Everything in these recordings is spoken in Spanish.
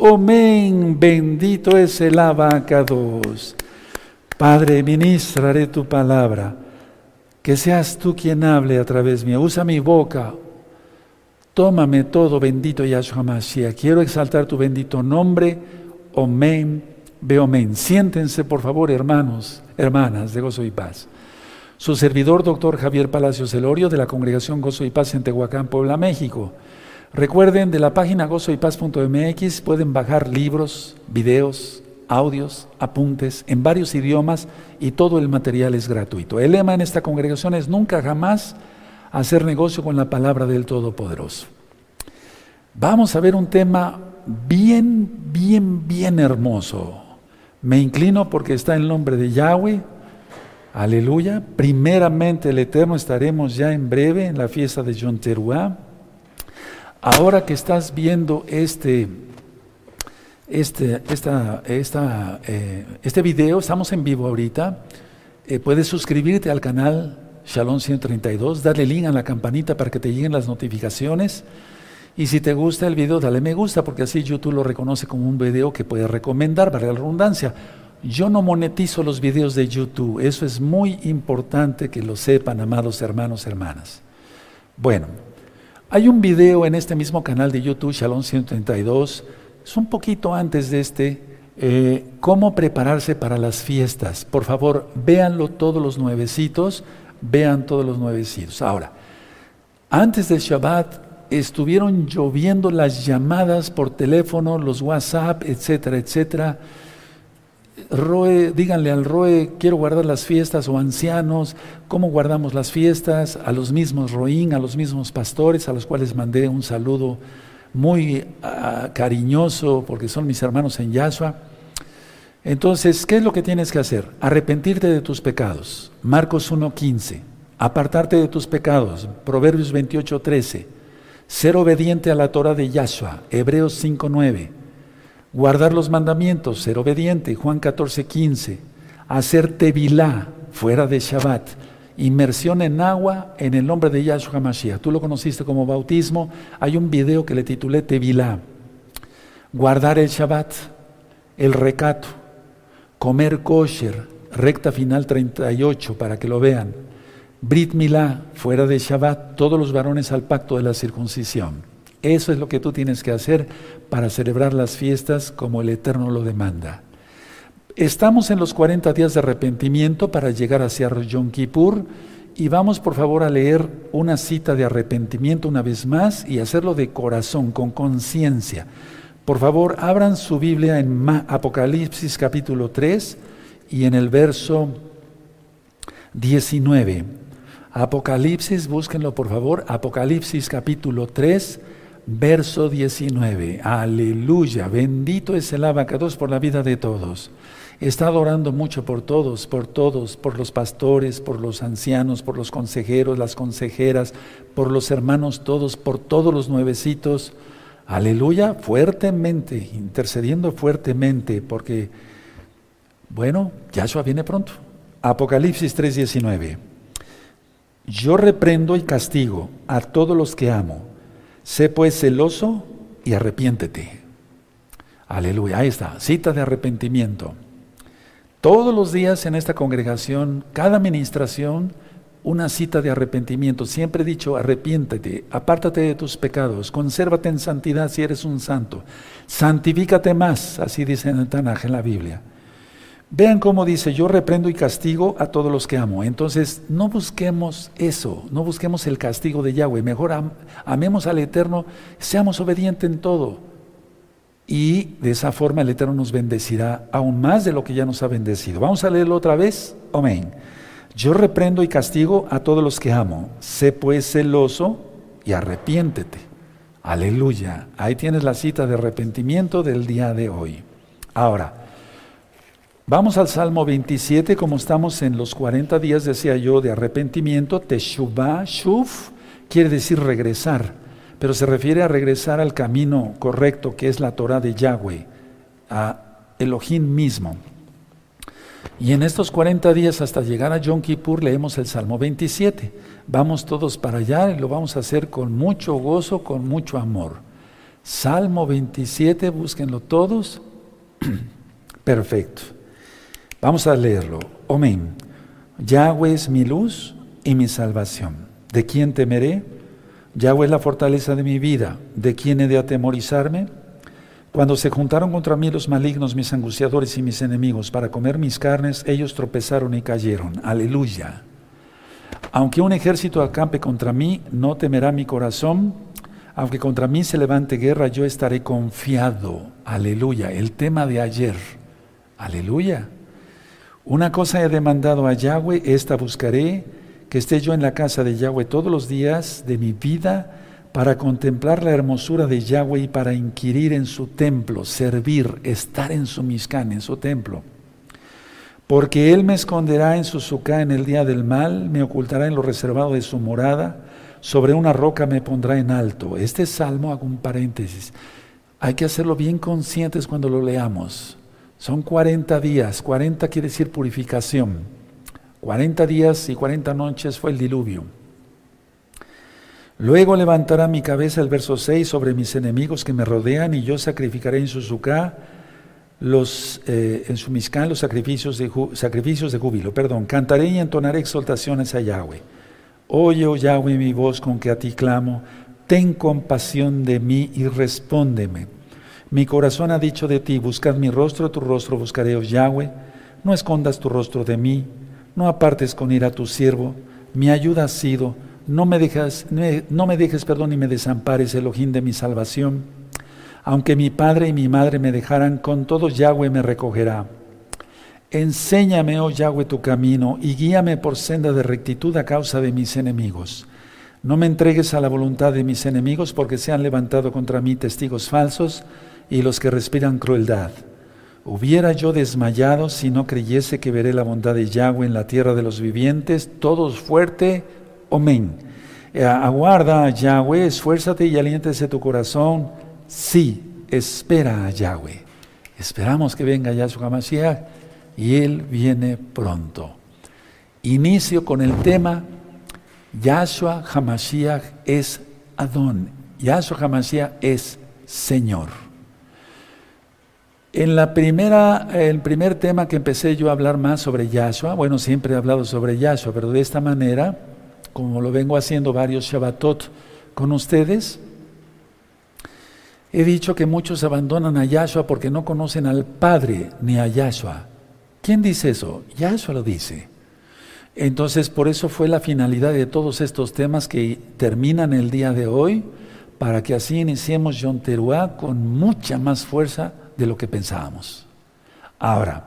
Amén. Bendito es el abacados. Padre, ministraré tu palabra. Que seas tú quien hable a través mía. Usa mi boca. Tómame todo, bendito Yahshua Mashiach. Quiero exaltar tu bendito nombre. Amén. Veo amén. Siéntense, por favor, hermanos, hermanas de Gozo y Paz. Su servidor, doctor Javier Palacios Elorio, de la Congregación Gozo y Paz en Tehuacán, Puebla, México. Recuerden, de la página gozoypaz.mx pueden bajar libros, videos, audios, apuntes en varios idiomas y todo el material es gratuito. El lema en esta congregación es nunca jamás hacer negocio con la palabra del Todopoderoso. Vamos a ver un tema bien, bien, bien hermoso. Me inclino porque está en nombre de Yahweh. Aleluya. Primeramente el Eterno estaremos ya en breve en la fiesta de Yom Teruah. Ahora que estás viendo este, este, esta, esta, eh, este video, estamos en vivo ahorita, eh, puedes suscribirte al canal Shalom 132, darle link a la campanita para que te lleguen las notificaciones. Y si te gusta el video, dale me gusta, porque así YouTube lo reconoce como un video que puedes recomendar, para la redundancia. Yo no monetizo los videos de YouTube, eso es muy importante que lo sepan, amados hermanos, hermanas. Bueno, hay un video en este mismo canal de YouTube, Shalom 132, es un poquito antes de este, eh, cómo prepararse para las fiestas. Por favor, véanlo todos los nuevecitos, vean todos los nuevecitos. Ahora, antes del Shabbat estuvieron lloviendo las llamadas por teléfono, los WhatsApp, etcétera, etcétera Roe, díganle al Roe, quiero guardar las fiestas o ancianos, ¿cómo guardamos las fiestas? A los mismos Roín, a los mismos pastores, a los cuales mandé un saludo muy ah, cariñoso porque son mis hermanos en Yahshua. Entonces, ¿qué es lo que tienes que hacer? Arrepentirte de tus pecados. Marcos 1.15. Apartarte de tus pecados. Proverbios 28.13. Ser obediente a la Torah de Yahshua. Hebreos 5.9 guardar los mandamientos, ser obediente, Juan 14, 15, hacer tevilá fuera de Shabbat, inmersión en agua en el nombre de Yahshua Mashiach. Tú lo conociste como bautismo, hay un video que le titulé tevilá, guardar el Shabbat, el recato, comer kosher, recta final 38 para que lo vean, Brit Milá, fuera de Shabbat, todos los varones al pacto de la circuncisión. Eso es lo que tú tienes que hacer para celebrar las fiestas como el Eterno lo demanda. Estamos en los 40 días de arrepentimiento para llegar hacia Yom Kippur y vamos por favor a leer una cita de arrepentimiento una vez más y hacerlo de corazón, con conciencia. Por favor, abran su Biblia en Apocalipsis capítulo 3 y en el verso 19. Apocalipsis, búsquenlo por favor, Apocalipsis capítulo 3 verso 19. Aleluya, bendito es el abacados por la vida de todos. Está orando mucho por todos, por todos, por los pastores, por los ancianos, por los consejeros, las consejeras, por los hermanos todos, por todos los nuevecitos. Aleluya, fuertemente, intercediendo fuertemente, porque, bueno, Yahshua viene pronto. Apocalipsis 3:19. Yo reprendo y castigo a todos los que amo Sé pues celoso y arrepiéntete. Aleluya, ahí está, cita de arrepentimiento. Todos los días en esta congregación, cada administración, una cita de arrepentimiento. Siempre he dicho, arrepiéntete, apártate de tus pecados, consérvate en santidad si eres un santo, santifícate más, así dice en el Tanaj en la Biblia. Vean cómo dice, yo reprendo y castigo a todos los que amo. Entonces, no busquemos eso, no busquemos el castigo de Yahweh. Mejor amemos al Eterno, seamos obedientes en todo. Y de esa forma el Eterno nos bendecirá aún más de lo que ya nos ha bendecido. Vamos a leerlo otra vez. Amén. Yo reprendo y castigo a todos los que amo. Sé pues celoso y arrepiéntete. Aleluya. Ahí tienes la cita de arrepentimiento del día de hoy. Ahora, Vamos al Salmo 27, como estamos en los 40 días, decía yo, de arrepentimiento, Teshuvah, Shuf, quiere decir regresar, pero se refiere a regresar al camino correcto, que es la Torah de Yahweh, a Elohim mismo. Y en estos 40 días hasta llegar a Yom Kippur leemos el Salmo 27. Vamos todos para allá y lo vamos a hacer con mucho gozo, con mucho amor. Salmo 27, búsquenlo todos. Perfecto. Vamos a leerlo. Amén. Yahweh es mi luz y mi salvación. ¿De quién temeré? Yahweh es la fortaleza de mi vida. ¿De quién he de atemorizarme? Cuando se juntaron contra mí los malignos, mis angustiadores y mis enemigos, para comer mis carnes, ellos tropezaron y cayeron. Aleluya. Aunque un ejército acampe contra mí, no temerá mi corazón. Aunque contra mí se levante guerra, yo estaré confiado. Aleluya. El tema de ayer. Aleluya. Una cosa he demandado a Yahweh, esta buscaré, que esté yo en la casa de Yahweh todos los días de mi vida para contemplar la hermosura de Yahweh y para inquirir en su templo, servir, estar en su miscán, en su templo. Porque Él me esconderá en su sucá en el día del mal, me ocultará en lo reservado de su morada, sobre una roca me pondrá en alto. Este salmo, hago un paréntesis, hay que hacerlo bien conscientes cuando lo leamos. Son 40 días, 40 quiere decir purificación. 40 días y 40 noches fue el diluvio. Luego levantará mi cabeza el verso 6 sobre mis enemigos que me rodean y yo sacrificaré en su sucá los, eh, en su miscán los sacrificios de, sacrificios de júbilo. Perdón, cantaré y entonaré exaltaciones a Yahweh. Oye, oh Yahweh, mi voz con que a ti clamo. Ten compasión de mí y respóndeme. Mi corazón ha dicho de ti, buscad mi rostro, tu rostro buscaré, oh Yahweh. No escondas tu rostro de mí, no apartes con ira a tu siervo. Mi ayuda ha sido, no me dejes, no me dejes, perdón, y me desampares, el ojín de mi salvación. Aunque mi padre y mi madre me dejaran, con todo Yahweh me recogerá. Enséñame, oh Yahweh, tu camino y guíame por senda de rectitud a causa de mis enemigos. No me entregues a la voluntad de mis enemigos porque se han levantado contra mí testigos falsos y los que respiran crueldad. Hubiera yo desmayado si no creyese que veré la bondad de Yahweh en la tierra de los vivientes, todos fuerte, amén. Eh, aguarda a Yahweh, esfuérzate y aliéntese tu corazón. Sí, espera a Yahweh. Esperamos que venga Yahshua HaMashiach y Él viene pronto. Inicio con el tema Yahshua HaMashiach es Adón. Yahshua HaMashiach es Señor. En la primera, el primer tema que empecé yo a hablar más sobre Yahshua, bueno, siempre he hablado sobre Yahshua, pero de esta manera, como lo vengo haciendo varios Shabbatot con ustedes, he dicho que muchos abandonan a Yahshua porque no conocen al Padre ni a Yahshua. ¿Quién dice eso? Yahshua lo dice. Entonces, por eso fue la finalidad de todos estos temas que terminan el día de hoy, para que así iniciemos Yom Teruah con mucha más fuerza de lo que pensábamos. Ahora,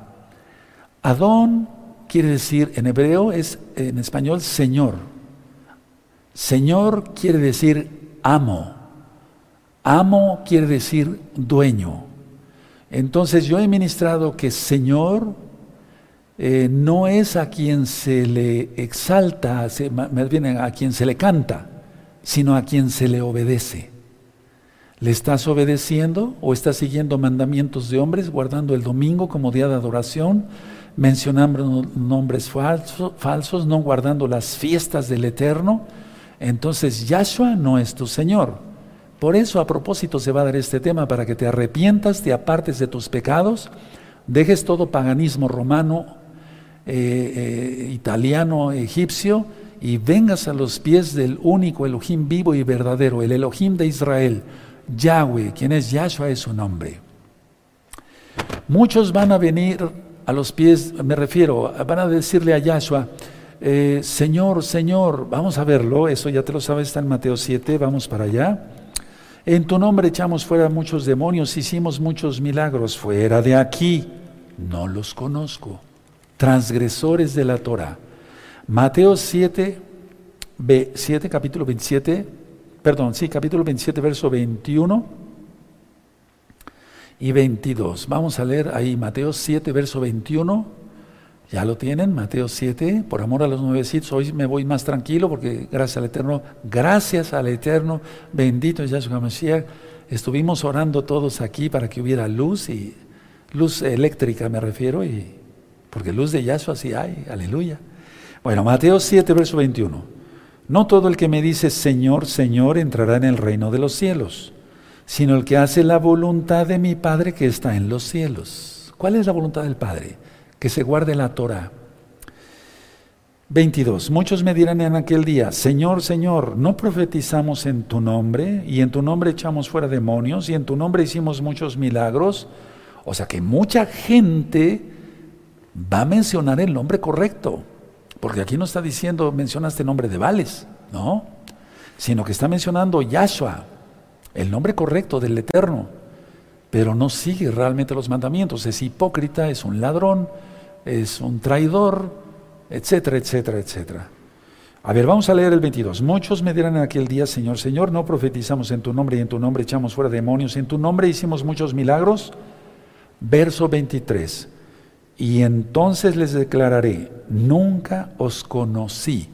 Adón quiere decir, en hebreo es, en español, Señor. Señor quiere decir amo. Amo quiere decir dueño. Entonces yo he ministrado que Señor eh, no es a quien se le exalta, más bien a quien se le canta, sino a quien se le obedece. ¿Le estás obedeciendo o estás siguiendo mandamientos de hombres, guardando el domingo como día de adoración, mencionando nombres falsos, no guardando las fiestas del Eterno? Entonces Yahshua no es tu Señor. Por eso a propósito se va a dar este tema para que te arrepientas, te apartes de tus pecados, dejes todo paganismo romano, eh, eh, italiano, egipcio, y vengas a los pies del único Elohim vivo y verdadero, el Elohim de Israel Yahweh, quien es Yahshua es su nombre. Muchos van a venir a los pies, me refiero, van a decirle a Yahshua, eh, Señor, Señor, vamos a verlo, eso ya te lo sabes, está en Mateo 7, vamos para allá. En tu nombre echamos fuera muchos demonios, hicimos muchos milagros, fuera de aquí, no los conozco. Transgresores de la Torah. Mateo 7, 7 capítulo 27, perdón, sí, capítulo 27, verso 21 y 22. Vamos a leer ahí Mateo 7, verso 21. Ya lo tienen, Mateo 7, por amor a los nuevecitos, hoy me voy más tranquilo porque gracias al Eterno, gracias al Eterno, bendito Yahshua Mashiach, estuvimos orando todos aquí para que hubiera luz y luz eléctrica me refiero, y, porque luz de Yahshua sí hay, aleluya. Bueno, Mateo 7, verso 21. No todo el que me dice Señor, Señor entrará en el reino de los cielos, sino el que hace la voluntad de mi Padre que está en los cielos. ¿Cuál es la voluntad del Padre? Que se guarde la Torah. 22. Muchos me dirán en aquel día, Señor, Señor, ¿no profetizamos en tu nombre? Y en tu nombre echamos fuera demonios, y en tu nombre hicimos muchos milagros. O sea que mucha gente va a mencionar el nombre correcto. Porque aquí no está diciendo, menciona este nombre de Vales, no. Sino que está mencionando Yahshua, el nombre correcto del Eterno. Pero no sigue realmente los mandamientos. Es hipócrita, es un ladrón, es un traidor, etcétera, etcétera, etcétera. A ver, vamos a leer el 22. Muchos me dirán en aquel día, Señor, Señor, no profetizamos en tu nombre y en tu nombre echamos fuera demonios, en tu nombre hicimos muchos milagros. Verso 23. Y entonces les declararé, nunca os conocí.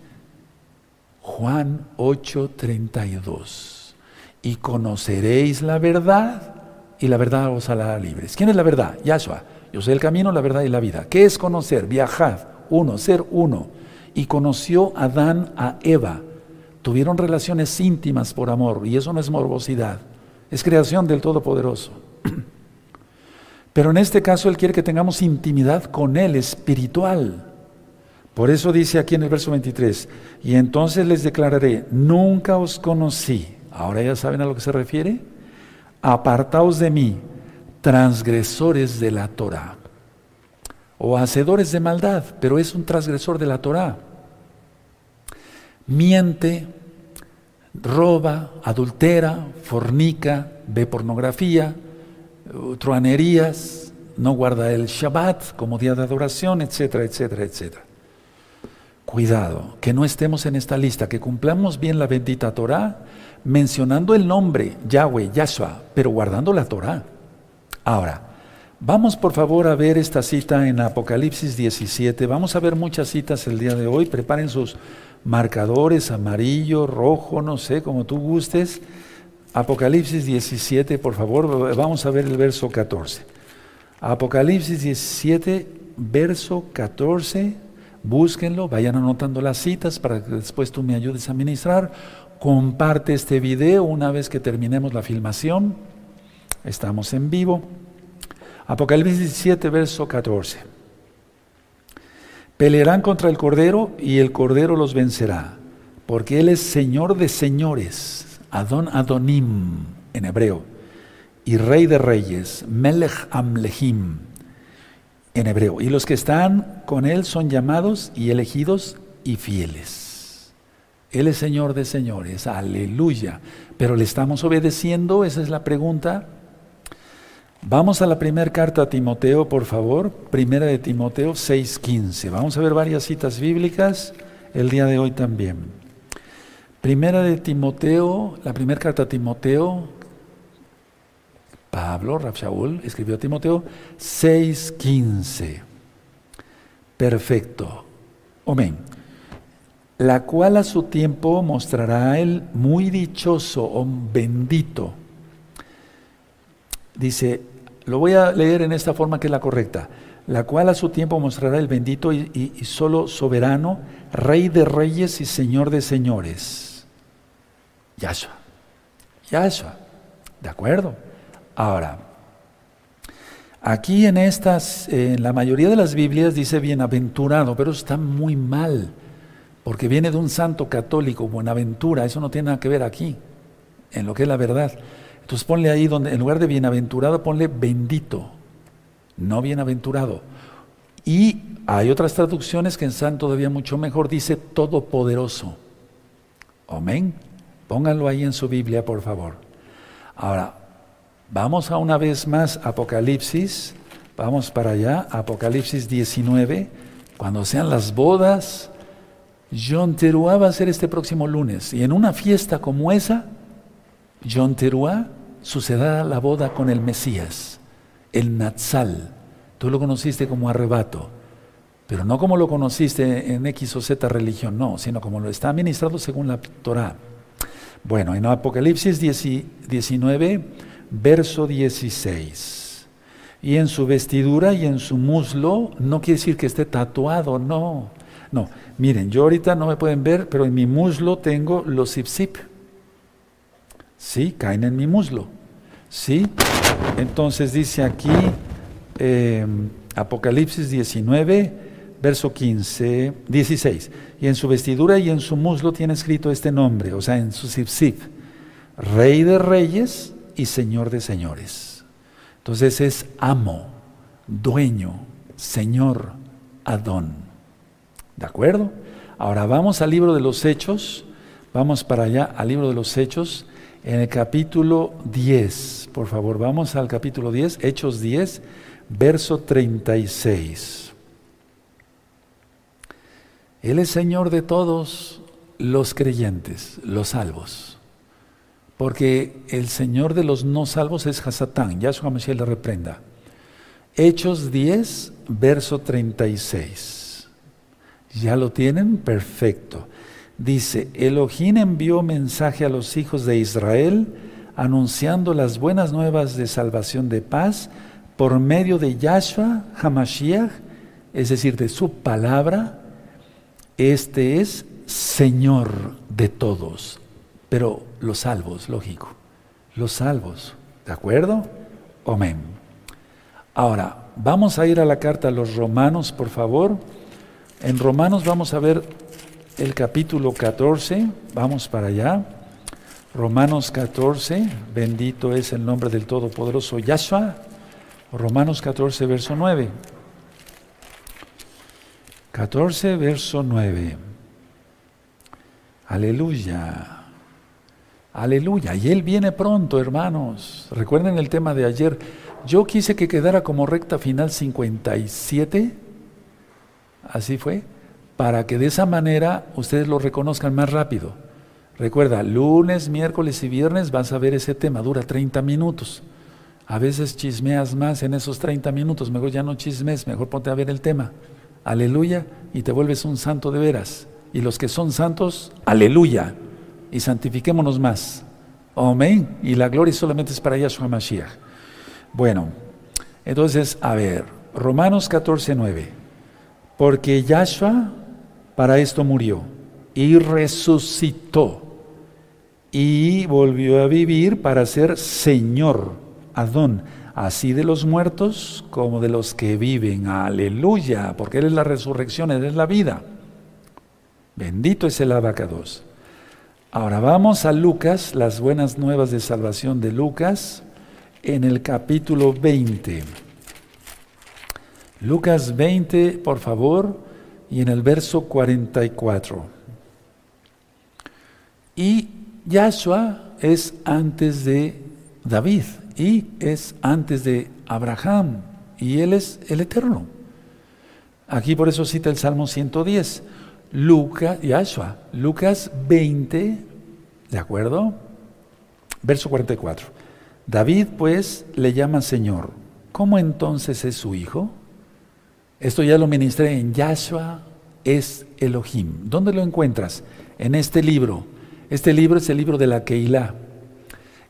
Juan 8:32. Y conoceréis la verdad y la verdad os hará libres. ¿Quién es la verdad? Yahshua. Yo soy el camino, la verdad y la vida. ¿Qué es conocer? Viajad uno, ser uno. Y conoció Adán a Eva. Tuvieron relaciones íntimas por amor, y eso no es morbosidad, es creación del Todopoderoso. Pero en este caso Él quiere que tengamos intimidad con Él, espiritual. Por eso dice aquí en el verso 23, y entonces les declararé, nunca os conocí. Ahora ya saben a lo que se refiere. Apartaos de mí, transgresores de la Torah o hacedores de maldad, pero es un transgresor de la Torah. Miente, roba, adultera, fornica, ve pornografía, truanerías, no guarda el Shabbat como día de adoración, etcétera, etcétera, etcétera. Cuidado, que no estemos en esta lista, que cumplamos bien la bendita Torah, mencionando el nombre Yahweh, Yahshua, pero guardando la Torah. Ahora, Vamos por favor a ver esta cita en Apocalipsis 17. Vamos a ver muchas citas el día de hoy. Preparen sus marcadores, amarillo, rojo, no sé, como tú gustes. Apocalipsis 17, por favor, vamos a ver el verso 14. Apocalipsis 17, verso 14. Búsquenlo, vayan anotando las citas para que después tú me ayudes a ministrar. Comparte este video una vez que terminemos la filmación. Estamos en vivo. Apocalipsis 17, verso 14. Pelearán contra el Cordero y el Cordero los vencerá, porque Él es Señor de señores, Adon Adonim en hebreo, y Rey de reyes, Melech Amlehim en hebreo. Y los que están con Él son llamados y elegidos y fieles. Él es Señor de señores, aleluya. Pero le estamos obedeciendo, esa es la pregunta. Vamos a la primera carta a Timoteo, por favor, primera de Timoteo 6:15. Vamos a ver varias citas bíblicas el día de hoy también. Primera de Timoteo, la primera carta a Timoteo, Pablo, Shaul, escribió a Timoteo 6:15. Perfecto. Amén. La cual a su tiempo mostrará él muy dichoso o bendito. Dice, lo voy a leer en esta forma que es la correcta. La cual a su tiempo mostrará el bendito y, solo soberano, Rey de reyes y Señor de señores. Yahshua. Yahshua. ¿De acuerdo? Ahora, aquí en estas, en la mayoría de las Biblias dice bienaventurado, pero está muy mal, porque viene de un santo católico, buenaventura, eso no tiene nada que ver aquí, en lo que es la verdad. Entonces ponle ahí donde, en lugar de bienaventurado, ponle bendito, no bienaventurado. Y hay otras traducciones que en San todavía mucho mejor dice todopoderoso. Amén. Pónganlo ahí en su Biblia, por favor. Ahora, vamos a una vez más Apocalipsis. Vamos para allá, Apocalipsis 19. Cuando sean las bodas, John Teruá va a ser este próximo lunes. Y en una fiesta como esa, John Teruá sucederá la boda con el Mesías, el Natsal. Tú lo conociste como arrebato, pero no como lo conociste en X o Z religión, no, sino como lo está administrado según la Torah. Bueno, en Apocalipsis 19, verso 16. Y en su vestidura y en su muslo, no quiere decir que esté tatuado, no. No, miren, yo ahorita no me pueden ver, pero en mi muslo tengo los zip Sí, caen en mi muslo. ¿Sí? Entonces dice aquí, em, Apocalipsis 19, verso 15, 16. Y en su vestidura y en su muslo tiene escrito este nombre, o sea, en su sipsip, Rey de Reyes y Señor de Señores. Entonces es amo, dueño, Señor, Adón. ¿De acuerdo? Ahora vamos al libro de los Hechos, vamos para allá al libro de los Hechos, en el capítulo 10. Por favor, vamos al capítulo 10, Hechos 10, verso 36. Él es Señor de todos los creyentes, los salvos. Porque el Señor de los no salvos es Hasatán. Yahshua Mashiach le reprenda. Hechos 10, verso 36. ¿Ya lo tienen? Perfecto. Dice, Elohim envió mensaje a los hijos de Israel anunciando las buenas nuevas de salvación de paz por medio de Yahshua Hamashiach, es decir, de su palabra. Este es Señor de todos, pero los salvos, lógico, los salvos, ¿de acuerdo? Amén. Ahora, vamos a ir a la carta a los romanos, por favor. En Romanos vamos a ver el capítulo 14, vamos para allá. Romanos 14, bendito es el nombre del Todopoderoso Yahshua. Romanos 14, verso 9. 14, verso 9. Aleluya. Aleluya. Y Él viene pronto, hermanos. Recuerden el tema de ayer. Yo quise que quedara como recta final 57. Así fue para que de esa manera ustedes lo reconozcan más rápido. Recuerda, lunes, miércoles y viernes vas a ver ese tema, dura 30 minutos. A veces chismeas más en esos 30 minutos, mejor ya no chismes, mejor ponte a ver el tema. Aleluya, y te vuelves un santo de veras. Y los que son santos, aleluya, y santifiquémonos más. Amén. Y la gloria solamente es para Yahshua Mashiach. Bueno, entonces, a ver, Romanos 14, 9. Porque Yahshua para esto murió y resucitó y volvió a vivir para ser Señor, Adón, así de los muertos como de los que viven. Aleluya, porque Él es la resurrección, Él es la vida. Bendito es el abacados. Ahora vamos a Lucas, las buenas nuevas de salvación de Lucas, en el capítulo 20. Lucas 20, por favor y en el verso 44. Y Yahshua es antes de David y es antes de Abraham y él es el eterno. Aquí por eso cita el Salmo 110. Lucas, Yahshua, Lucas 20, ¿de acuerdo? Verso 44. David pues le llama Señor. ¿Cómo entonces es su hijo? Esto ya lo ministré en Yahshua es Elohim. ¿Dónde lo encuentras? En este libro. Este libro es el libro de la Keilah.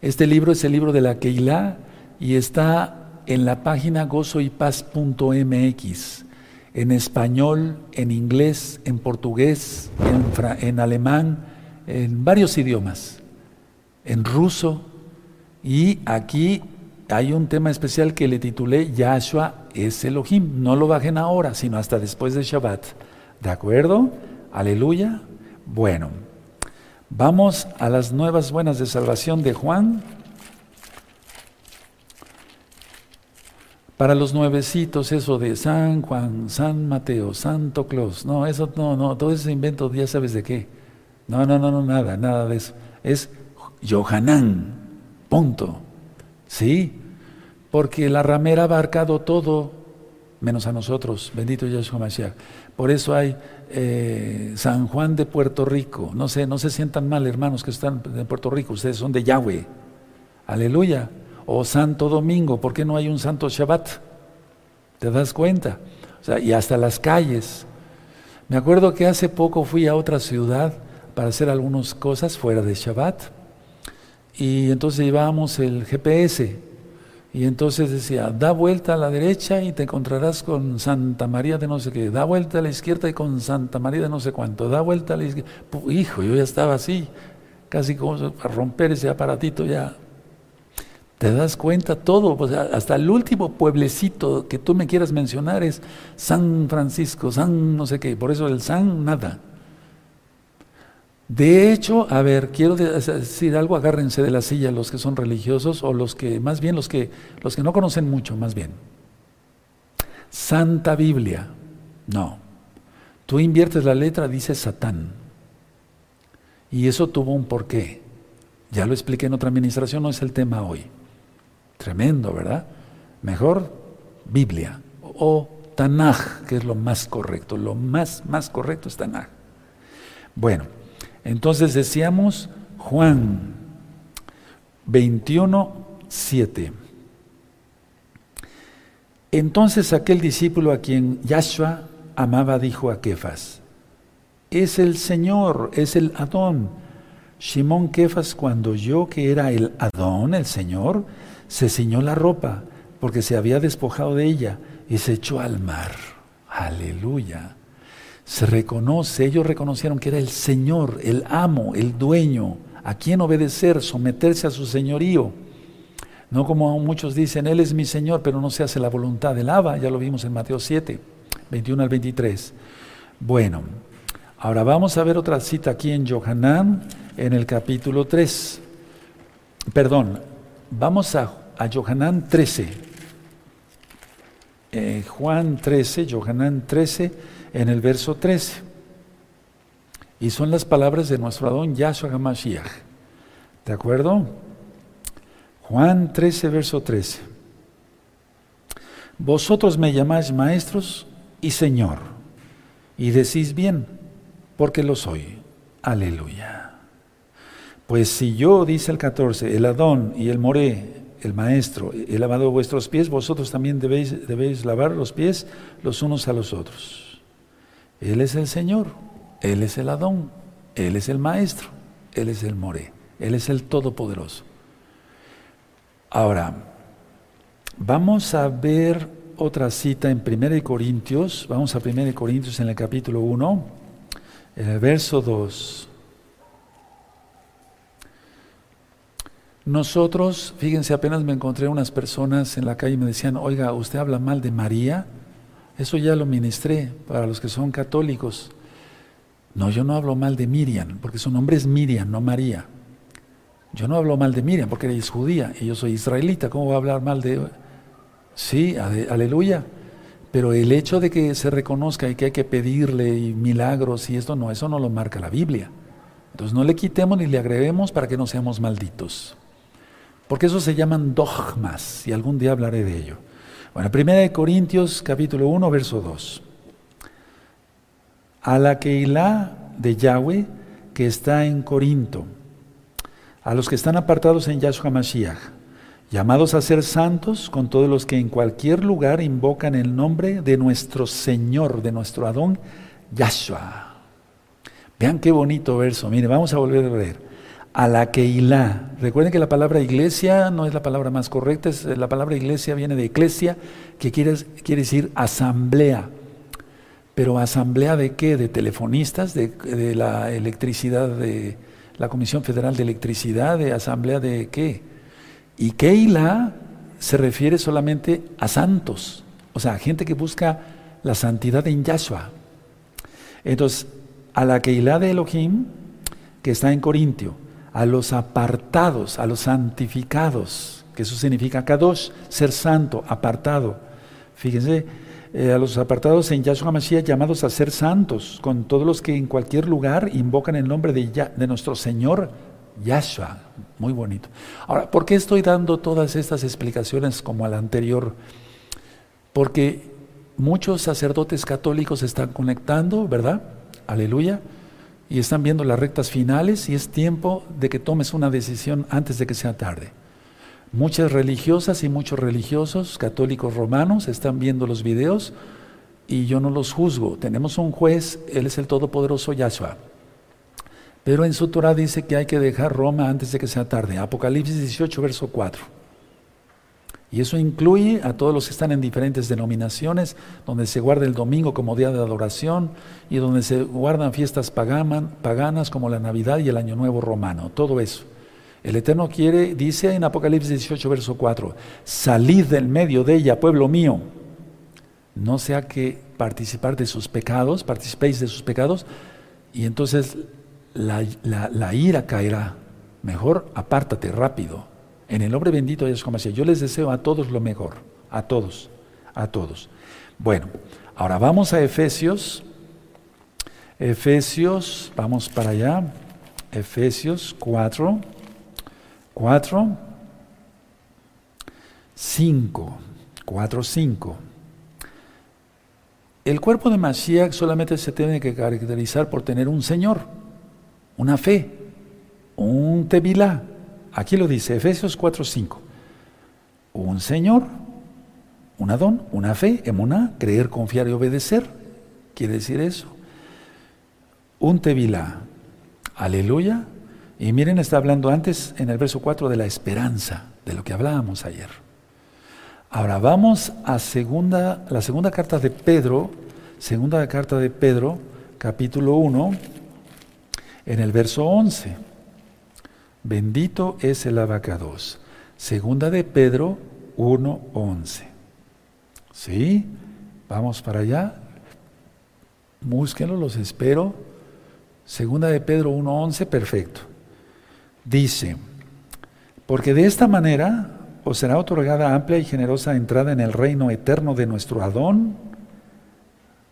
Este libro es el libro de la Keilah y está en la página gozoypaz.mx. En español, en inglés, en portugués, en, en alemán, en varios idiomas. En ruso. Y aquí hay un tema especial que le titulé Yahshua es Elohim. No lo bajen ahora, sino hasta después de Shabbat. ¿De acuerdo? Aleluya. Bueno, vamos a las nuevas buenas de salvación de Juan. Para los nuevecitos, eso de San Juan, San Mateo, Santo Claus, no, eso no, no, todo ese invento ya sabes de qué. No, no, no, no, nada, nada de eso. Es Johanán, punto. ¿Sí? Porque la ramera ha abarcado todo, menos a nosotros. Bendito Yahshua Mashiach. Por eso hay eh, San Juan de Puerto Rico. No se, no se sientan mal, hermanos que están en Puerto Rico. Ustedes son de Yahweh. Aleluya. O Santo Domingo. ¿Por qué no hay un Santo Shabbat? ¿Te das cuenta? O sea, y hasta las calles. Me acuerdo que hace poco fui a otra ciudad para hacer algunas cosas fuera de Shabbat. Y entonces llevábamos el GPS y entonces decía, da vuelta a la derecha y te encontrarás con Santa María de no sé qué, da vuelta a la izquierda y con Santa María de no sé cuánto, da vuelta a la izquierda. Hijo, yo ya estaba así, casi como para romper ese aparatito ya. ¿Te das cuenta? Todo, hasta el último pueblecito que tú me quieras mencionar es San Francisco, San no sé qué, por eso el San nada. De hecho, a ver, quiero decir algo, agárrense de la silla los que son religiosos o los que, más bien los que, los que no conocen mucho, más bien. Santa Biblia, no. Tú inviertes la letra, dice Satán. Y eso tuvo un porqué. Ya lo expliqué en otra administración, no es el tema hoy. Tremendo, ¿verdad? Mejor Biblia o Tanaj, que es lo más correcto. Lo más, más correcto es Tanaj. Bueno, entonces decíamos Juan 21, 7. Entonces aquel discípulo a quien Yahshua amaba dijo a Kefas, es el Señor, es el Adón. Simón Kefas, cuando oyó que era el Adón, el Señor, se ciñó la ropa porque se había despojado de ella y se echó al mar. Aleluya. Se reconoce, ellos reconocieron que era el Señor, el amo, el dueño, a quien obedecer, someterse a su señorío. No como muchos dicen, Él es mi Señor, pero no se hace la voluntad del Abba, ya lo vimos en Mateo 7, 21 al 23. Bueno, ahora vamos a ver otra cita aquí en Johanán, en el capítulo 3. Perdón, Vamos a, a 13. Eh, Juan 13, Johanán 13, en el verso 13. Y son las palabras de nuestro Adón Yahshua HaMashiach. ¿De acuerdo? Juan 13, verso 13. Vosotros me llamáis maestros y Señor, y decís bien, porque lo soy. Aleluya. Pues si yo, dice el 14, el Adón y el Moré, el Maestro, he lavado vuestros pies, vosotros también debéis, debéis lavar los pies los unos a los otros. Él es el Señor, Él es el Adón, Él es el Maestro, Él es el Moré, Él es el Todopoderoso. Ahora, vamos a ver otra cita en 1 Corintios, vamos a 1 Corintios en el capítulo 1, en el verso 2. Nosotros, fíjense, apenas me encontré unas personas en la calle y me decían, oiga, ¿usted habla mal de María? Eso ya lo ministré para los que son católicos. No, yo no hablo mal de Miriam, porque su nombre es Miriam, no María. Yo no hablo mal de Miriam porque ella es judía y yo soy israelita. ¿Cómo voy a hablar mal de.? Sí, aleluya. Pero el hecho de que se reconozca y que hay que pedirle milagros y esto no, eso no lo marca la Biblia. Entonces no le quitemos ni le agreguemos para que no seamos malditos. Porque eso se llaman dogmas y algún día hablaré de ello. Bueno, primera de Corintios capítulo 1, verso 2. A la Keilah de Yahweh que está en Corinto, a los que están apartados en Yahshua Mashiach, llamados a ser santos con todos los que en cualquier lugar invocan el nombre de nuestro Señor, de nuestro Adón, Yahshua. Vean qué bonito verso. Mire, vamos a volver a ver a la Keilah. Recuerden que la palabra iglesia no es la palabra más correcta, es, la palabra iglesia viene de eclesia, que quiere, quiere decir asamblea. Pero asamblea de qué? De telefonistas, de, la electricidad, de la Comisión Federal de Electricidad, de asamblea de qué. Y Keilah se refiere solamente a santos, o sea, gente que busca la santidad en Yahshua. Entonces, a la Keilah de Elohim, que está en Corintio, a los apartados, a los santificados, que eso significa Kadosh, ser santo, apartado. Fíjense, eh, a los apartados en Yahshua Mashiach llamados a ser santos, con todos los que en cualquier lugar invocan el nombre de, de nuestro Señor Yahshua. Muy bonito. Ahora, ¿por qué estoy dando todas estas explicaciones como a la anterior? Porque muchos sacerdotes católicos están conectando, ¿verdad? Aleluya y están viendo las rectas finales y es tiempo de que tomes una decisión antes de que sea tarde. Muchas religiosas y muchos religiosos católicos romanos están viendo los videos y yo no los juzgo. Tenemos un juez, él es el todopoderoso Yahshua. Pero en su Torah dice que hay que dejar Roma antes de que sea tarde. Apocalipsis 18, verso 4. Y eso incluye a todos los que están en diferentes denominaciones, donde se guarda el domingo como día de adoración y donde se guardan fiestas paganas como la Navidad y el Año Nuevo romano, todo eso. El Eterno quiere, dice en Apocalipsis 18, verso 4, salid del medio de ella, pueblo mío. No sea que participar de sus pecados, participéis de sus pecados, y entonces la, ira caerá. Mejor apártate rápido. En el nombre bendito de Yeshua Yo les deseo a todos lo mejor. A todos. A todos. Bueno, ahora vamos a Efesios. Efesios, vamos para allá. Efesios 4. 4. 5. 4, 5. El cuerpo de Mashiach solamente se tiene que caracterizar por tener un Señor, una fe, un tevilá. Aquí lo dice Efesios 4:5. Un Señor, un Adón, una fe, emuná, creer, confiar y obedecer. Quiere decir eso. Un tevilá. Aleluya. Y miren, está hablando antes en el verso 4 de la esperanza, de lo que hablábamos ayer. Ahora vamos a segunda, la segunda carta de Pedro, segunda carta de Pedro, capítulo 1, en el verso 11. Bendito es el abacados. Segunda de Pedro 1, 11. ¿Sí? Vamos para allá. Búsquenlo, los espero. Segunda de Pedro 1, 11, perfecto. Dice, porque de esta manera os será otorgada amplia y generosa entrada en el reino eterno de nuestro Adón,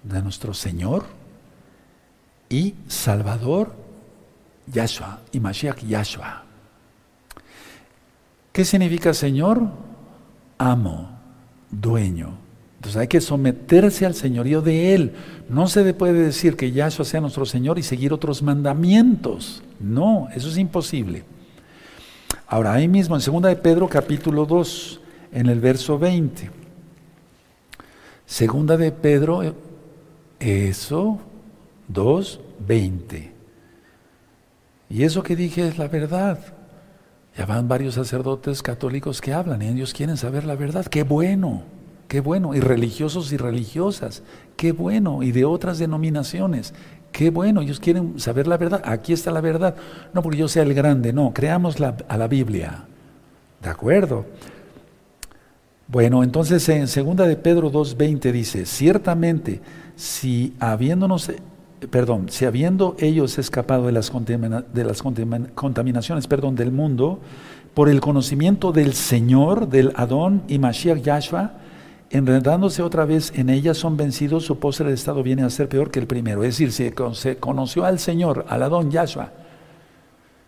de nuestro Señor y Salvador Yahshua y Mashiach Yahshua. ¿Qué significa Señor? Amo, dueño. Entonces hay que someterse al señorío de Él. No se puede decir que Yahshua sea nuestro Señor y seguir otros mandamientos. No, eso es imposible. Ahora, ahí mismo, en 2 de Pedro capítulo 2, en el verso 20. Segunda de Pedro, eso, 2, 20. Y eso que dije es la verdad. Ya van varios sacerdotes católicos que hablan y ellos quieren saber la verdad. ¡Qué bueno! ¡Qué bueno! Y religiosos y religiosas. ¡Qué bueno! Y de otras denominaciones. Qué bueno, ellos quieren saber la verdad. Aquí está la verdad. No porque yo sea el grande, no, creamos a la Biblia. ¿De acuerdo? Bueno, entonces en segunda de Pedro 2.20 dice, ciertamente, si habiéndonos, perdón, si habiendo ellos escapado de las, de las contaminaciones perdón, del mundo, por el conocimiento del Señor, del Adón y Mashiach Yahshua, enredándose otra vez en ella, son vencidos, su postre de estado viene a ser peor que el primero. Es decir, si se conoció al Señor, al Adón Yahshua,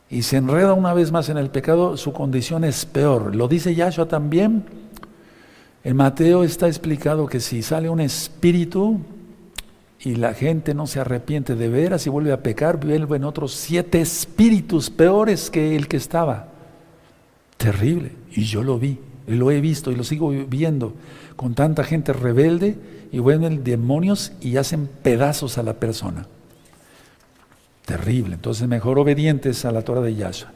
y se enreda una vez más en el pecado, su condición es peor. Lo dice Yahshua también. En Mateo está explicado que si sale un espíritu y la gente no se arrepiente de veras y vuelve a pecar, vuelven otros siete espíritus peores que el que estaba. Terrible. Y yo lo vi, lo he visto y lo sigo viendo con tanta gente rebelde y vuelven demonios y hacen pedazos a la persona. Terrible. Entonces, mejor obedientes a la Torah de Yahshua.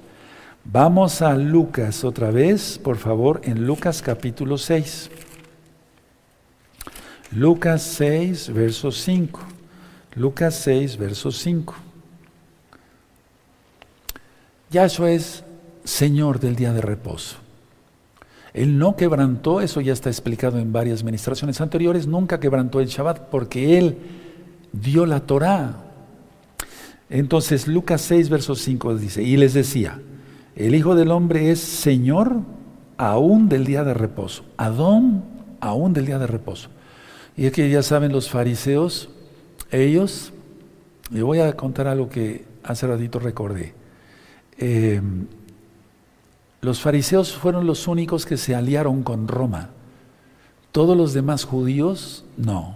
Vamos a Lucas otra vez, por favor, en Lucas capítulo 6. Lucas 6, verso 5. Lucas 6, verso 5. Yahshua es Señor del día de reposo. Él no quebrantó, eso ya está explicado en varias ministraciones anteriores, nunca quebrantó el Shabbat porque Él dio la Torah. Entonces Lucas 6, verso 5 dice, y les decía, el Hijo del Hombre es Señor aún del día de reposo, Adón aún del día de reposo. Y es que ya saben los fariseos, ellos, le voy a contar algo que hace ratito recordé. Eh, los fariseos fueron los únicos que se aliaron con Roma. Todos los demás judíos, no.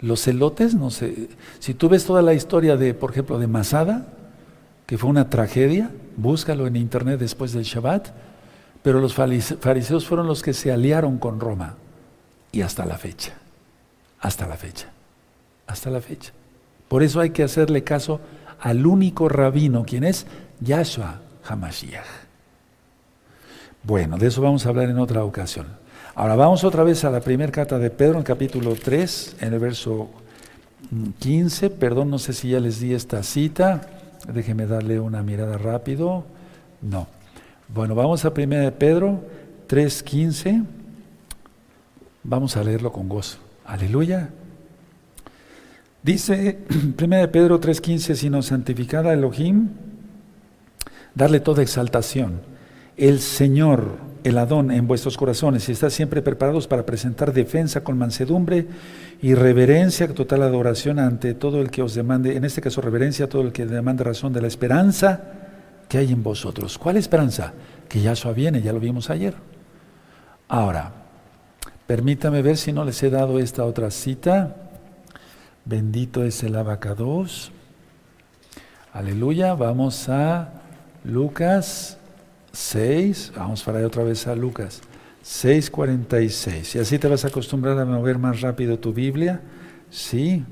Los celotes, no sé. Si tú ves toda la historia de, por ejemplo, de Masada, que fue una tragedia, búscalo en internet después del Shabbat, pero los fariseos fueron los que se aliaron con Roma. Y hasta la fecha, hasta la fecha, hasta la fecha. Por eso hay que hacerle caso al único rabino, quien es Yahshua Hamashiach. Bueno, de eso vamos a hablar en otra ocasión. Ahora vamos otra vez a la primera carta de Pedro, en capítulo 3, en el verso 15. Perdón, no sé si ya les di esta cita. Déjenme darle una mirada rápido. No. Bueno, vamos a 1 de Pedro 3.15. Vamos a leerlo con gozo. Aleluya. Dice 1 de Pedro 3.15, sino santificada Elohim, darle toda exaltación. El Señor, el Adón en vuestros corazones y está siempre preparados para presentar defensa con mansedumbre y reverencia, total adoración ante todo el que os demande, en este caso reverencia, todo el que demande razón de la esperanza que hay en vosotros. ¿Cuál esperanza? Que Yahshua viene, ya lo vimos ayer. Ahora, permítame ver si no les he dado esta otra cita. Bendito es el abacados. Aleluya. Vamos a Lucas 6. Vamos para otra vez a Lucas 6:46. Y así te vas a acostumbrar a mover más rápido tu Biblia. Sí,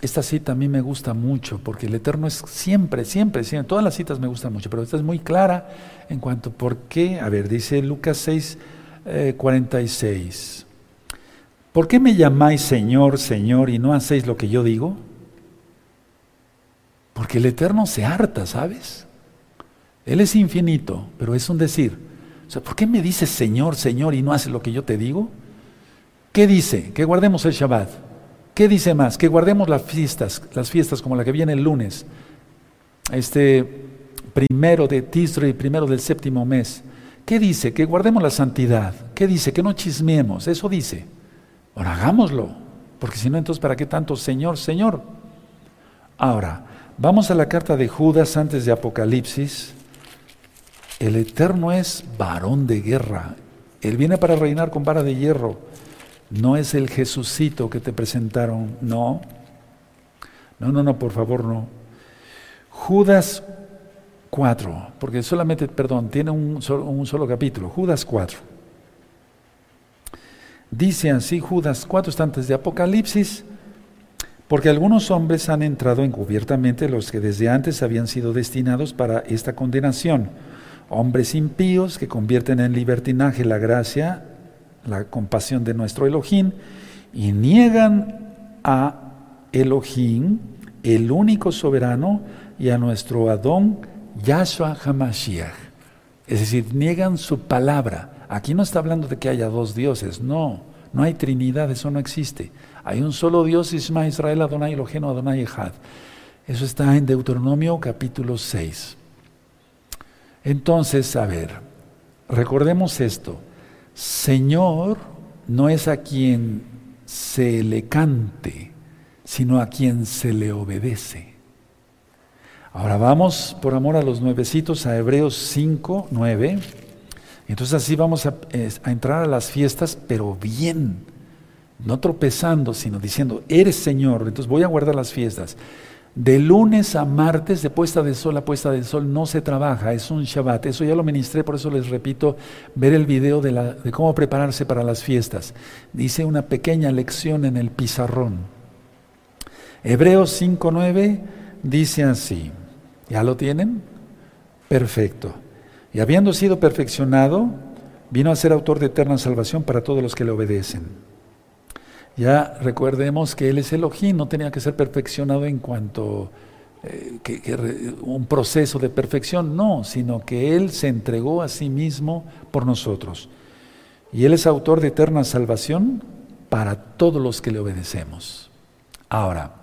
esta cita a mí me gusta mucho porque el Eterno es siempre, siempre, siempre, todas las citas me gustan mucho, pero esta es muy clara en cuanto por qué. A ver, dice Lucas 6, 46. Eh, ¿Por qué me llamáis Señor, Señor y no hacéis lo que yo digo? Porque el Eterno se harta, ¿sabes? Él es infinito, pero es un decir. O sea, ¿por qué me dices Señor, Señor y no haces lo que yo te digo? ¿Qué dice? Que guardemos el Shabbat. ¿Qué dice más? Que guardemos las fiestas, las fiestas como la que viene el lunes, este primero de Tisri, primero del séptimo mes. ¿Qué dice? Que guardemos la santidad. ¿Qué dice? Que no chismeemos. Eso dice. Ahora hagámoslo. Porque si no, entonces, ¿para qué tanto Señor, Señor? Ahora, vamos a la carta de Judas antes de Apocalipsis. El Eterno es varón de guerra. Él viene para reinar con vara de hierro. No es el Jesucito que te presentaron, no. No, no, no, por favor, no. Judas 4, porque solamente, perdón, tiene un solo, capítulo, Judas 4. Dice así Judas 4, está antes de Apocalipsis, porque algunos hombres han entrado encubiertamente los que desde antes habían sido destinados para esta condenación, hombres impíos que convierten en libertinaje la gracia la compasión de nuestro Elohim, y niegan a Elohim, el único soberano, y a nuestro Adón, Yahshua Hamashiach. Es decir, niegan su palabra. Aquí no está hablando de que haya dos dioses, no, no hay trinidad, eso no existe. Hay un solo Dios, Isma Israel, Adonai Elohim, Adonai Echad. Eso está en Deuteronomio capítulo 6. Entonces, a ver, recordemos esto. Señor no es a quien se le cante, sino a quien se le obedece. Ahora vamos, por amor a los nuevecitos, a Hebreos 5, 9. Entonces así vamos a, entrar a las fiestas, pero bien, no tropezando, sino diciendo, eres Señor, entonces voy a guardar las fiestas. De lunes a martes, de puesta de sol a puesta de sol, no se trabaja, es un Shabbat. Eso ya lo ministré, por eso les repito, ver el video de, de cómo prepararse para las fiestas. Dice una pequeña lección en el pizarrón. Hebreos 5.9 dice así, ¿ya lo tienen? Perfecto. Y habiendo sido perfeccionado, vino a ser autor de eterna salvación para todos los que le obedecen. Ya recordemos que Él es Elohim, no tenía que ser perfeccionado en cuanto eh, que, un proceso de perfección, no, sino que Él se entregó a sí mismo por nosotros. Y Él es autor de eterna salvación para todos los que le obedecemos. Ahora,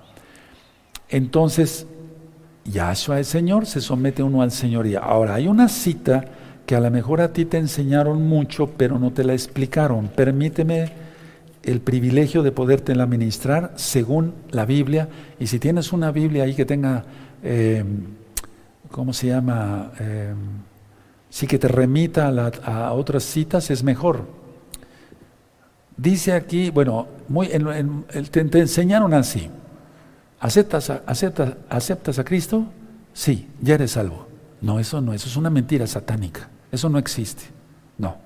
entonces, Yahshua es Señor, se somete uno al Señoría. Ahora, hay una cita que a lo mejor a ti te enseñaron mucho, pero no te la explicaron. Permíteme el privilegio de poderte ministrar según la Biblia. Y si tienes una Biblia ahí que tenga, eh, ¿cómo se llama? Eh, sí que te remita a, otras citas, es mejor. Dice aquí, bueno, muy, te, enseñaron así. ¿Aceptas aceptas, ¿Aceptas a Cristo? Sí, ya eres salvo. No, eso no, eso es una mentira satánica. Eso no existe. No.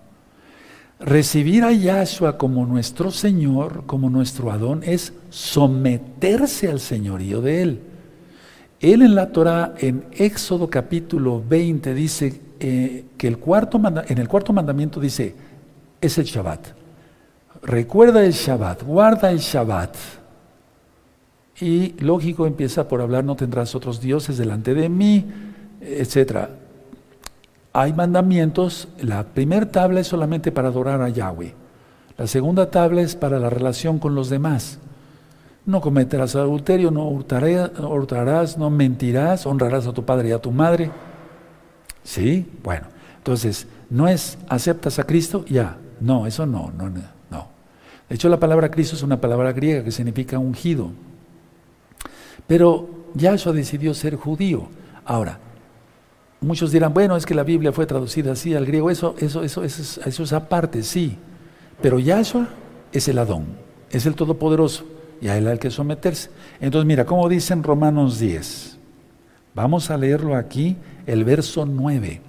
Recibir a Yahshua como nuestro Señor, como nuestro Adón, es someterse al señorío de Él. Él en la Torah, en Éxodo capítulo 20, dice eh, que el cuarto en el cuarto mandamiento dice, es el Shabbat. Recuerda el Shabbat, guarda el Shabbat. Y lógico empieza por hablar, no tendrás otros dioses delante de mí, etc. hay mandamientos, la primera tabla es solamente para adorar a Yahweh, la segunda tabla es para la relación con los demás. No cometerás adulterio, no hurtarás, no mentirás, honrarás a tu padre y a tu madre. ¿Sí? Bueno, entonces, no es aceptas a Cristo, ya. No, eso no, no, no. De hecho, la palabra Cristo es una palabra griega que significa ungido. Pero Yahshua decidió ser judío. Ahora, muchos dirán, bueno, es que la Biblia fue traducida así al griego, eso, eso, eso, eso, eso es aparte, sí. Pero Yahshua es el Adón, es el Todopoderoso, y a él hay que someterse. Entonces, mira, como dice en Romanos 10, vamos a leerlo aquí, el verso 9,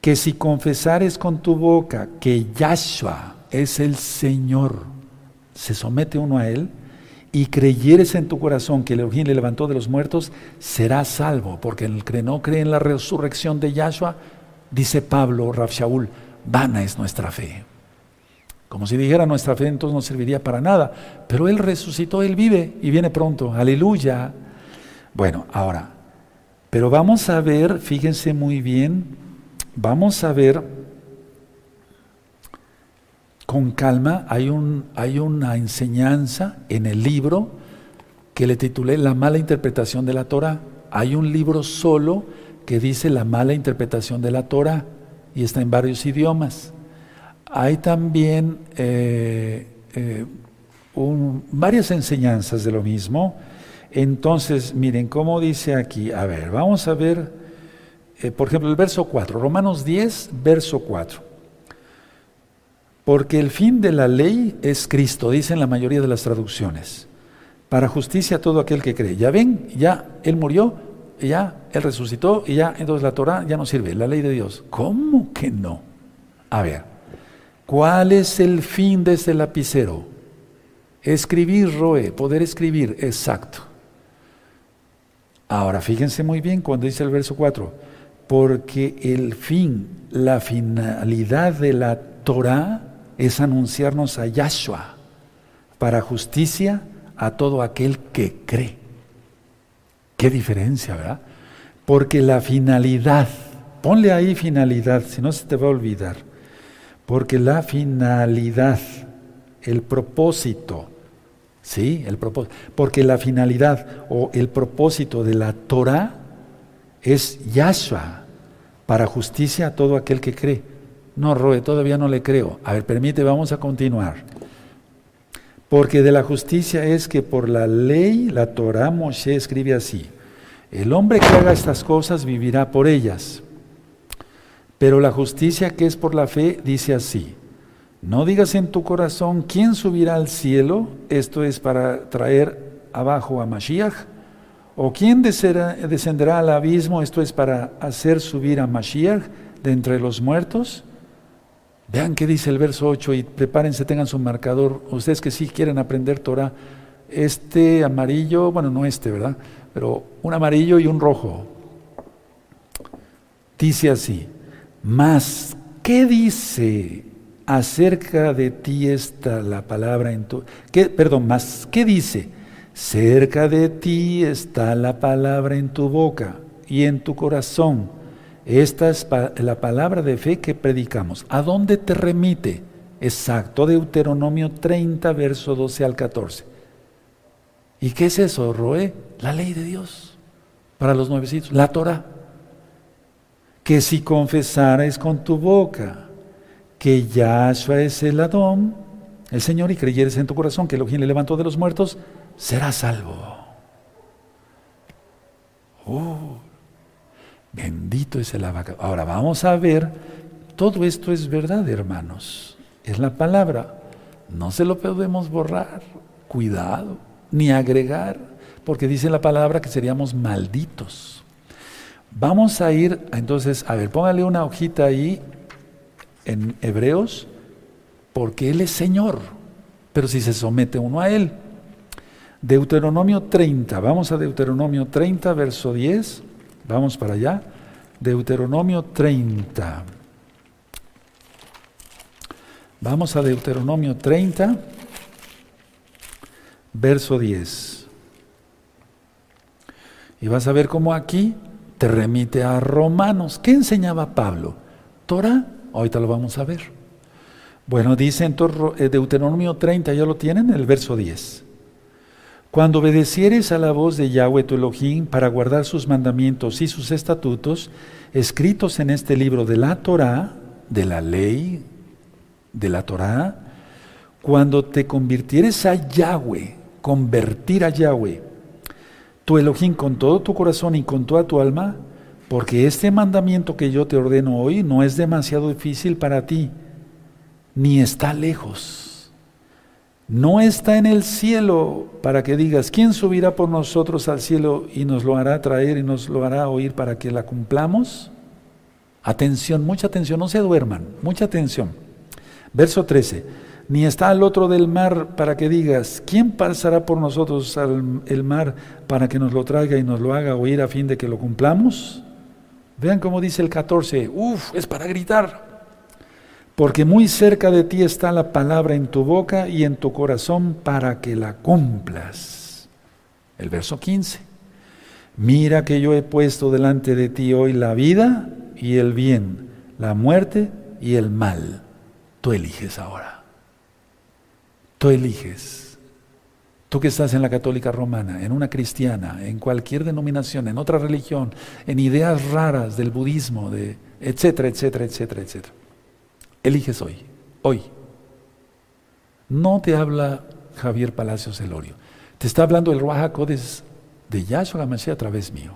que si confesares con tu boca que Yahshua es el Señor, se somete uno a él, y creyeres en tu corazón que el Elohim le levantó de los muertos, serás salvo, porque el que no cree en la resurrección de Yahshua, dice Pablo, Raf Shaul, vana es nuestra fe. Como si dijera nuestra fe entonces no serviría para nada, pero Él resucitó, Él vive y viene pronto, aleluya. Bueno, ahora, pero vamos a ver, fíjense muy bien, vamos a ver con calma, hay, un, hay una enseñanza en el libro que le titulé La mala interpretación de la Torah. Hay un libro solo que dice la mala interpretación de la Torah y está en varios idiomas. Hay también eh, eh, varias enseñanzas de lo mismo. Entonces, miren cómo dice aquí. A ver, vamos a ver, eh, por ejemplo, el verso 4, Romanos 10, verso 4. Porque el fin de la ley es Cristo, dicen la mayoría de las traducciones. Para justicia todo aquel que cree. Ya ven, ya Él murió, ya Él resucitó y ya entonces la Torah ya no sirve, la ley de Dios. ¿Cómo que no? A ver, ¿cuál es el fin de ese lapicero? Escribir, Roe, poder escribir, exacto. Ahora, fíjense muy bien cuando dice el verso 4, porque el fin, la finalidad de la Torah es anunciarnos a Yahshua para justicia a todo aquel que cree. Qué diferencia, ¿verdad? Porque la finalidad, ponle ahí finalidad, si no se te va a olvidar. Porque la finalidad, el propósito, ¿sí? El propósito. Porque la finalidad o el propósito de la Torah es Yahshua para justicia a todo aquel que cree. No, Roe, todavía no le creo. A ver, permite, vamos a continuar. Porque de la justicia es que por la ley, la Torah Moshe escribe así, el hombre que haga estas cosas vivirá por ellas. Pero la justicia que es por la fe dice así, no digas en tu corazón quién subirá al cielo, esto es para traer abajo a Mashiach, o quién descenderá al abismo, esto es para hacer subir a Mashiach de entre los muertos. Vean qué dice el verso 8 y prepárense, tengan su marcador. Ustedes que sí quieren aprender Torah, este amarillo, bueno, no este, ¿verdad? Pero un amarillo y un rojo. Dice así, más, ¿qué dice acerca de ti está la palabra en tu... ¿qué, perdón, más, ¿qué dice? Cerca de ti está la palabra en tu boca y en tu corazón esta es la palabra de fe que predicamos. ¿A dónde te remite? Exacto, Deuteronomio 30, verso 12 al 14. ¿Y qué es eso, Roé? La ley de Dios para los nuevecitos, la Torah. Que si confesares con tu boca que Yahshua es el Adón, el Señor, y creyeres en tu corazón que Elohim le levantó de los muertos, serás salvo. Oh, Bendito es el abacado. Ahora vamos a ver, todo esto es verdad, hermanos. Es la palabra. No se lo podemos borrar. Cuidado. Ni agregar. Porque dice la palabra que seríamos malditos. Vamos a ir, entonces, a ver, póngale una hojita ahí en Hebreos, porque Él es Señor. Pero si se somete uno a Él. Deuteronomio 30, vamos a Deuteronomio 30, verso 10. Vamos para allá. Deuteronomio 30. Vamos a Deuteronomio 30, verso 10. Y vas a ver cómo aquí te remite a Romanos. ¿Qué enseñaba Pablo? Torah. Ahorita lo vamos a ver. Bueno, dice eh, Deuteronomio 30, ya lo tienen, el verso 10. Cuando obedecieres a la voz de Yahweh tu Elohim para guardar sus mandamientos y sus estatutos, escritos en este libro de la Torah, de la ley, de la Torah, cuando te convirtieres a Yahweh, convertir a Yahweh, tu Elohim con todo tu corazón y con toda tu alma, porque este mandamiento que yo te ordeno hoy no es demasiado difícil para ti, ni está lejos. No está en el cielo para que digas, ¿quién subirá por nosotros al cielo y nos lo hará traer y nos lo hará oír para que la cumplamos? Atención, mucha atención, no se duerman, mucha atención. Verso 13 ni está al otro del mar para que digas, ¿quién pasará por nosotros al, el mar para que nos lo traiga y nos lo haga oír a fin de que lo cumplamos? Vean cómo dice el 14, uff, es para gritar. Porque muy cerca de ti está la palabra en tu boca y en tu corazón para que la cumplas. El verso 15. Mira que yo he puesto delante de ti hoy la vida y el bien, la muerte y el mal. Tú eliges ahora. Tú eliges. Tú que estás en la católica romana, en una cristiana, en cualquier denominación, en otra religión, en ideas raras del budismo, de etcétera, etcétera, etcétera, etcétera. Eliges hoy, hoy. No te habla Javier Palacios Elorio. Te está hablando el Ruaja Codes de Yahshua HaMashiach a través mío.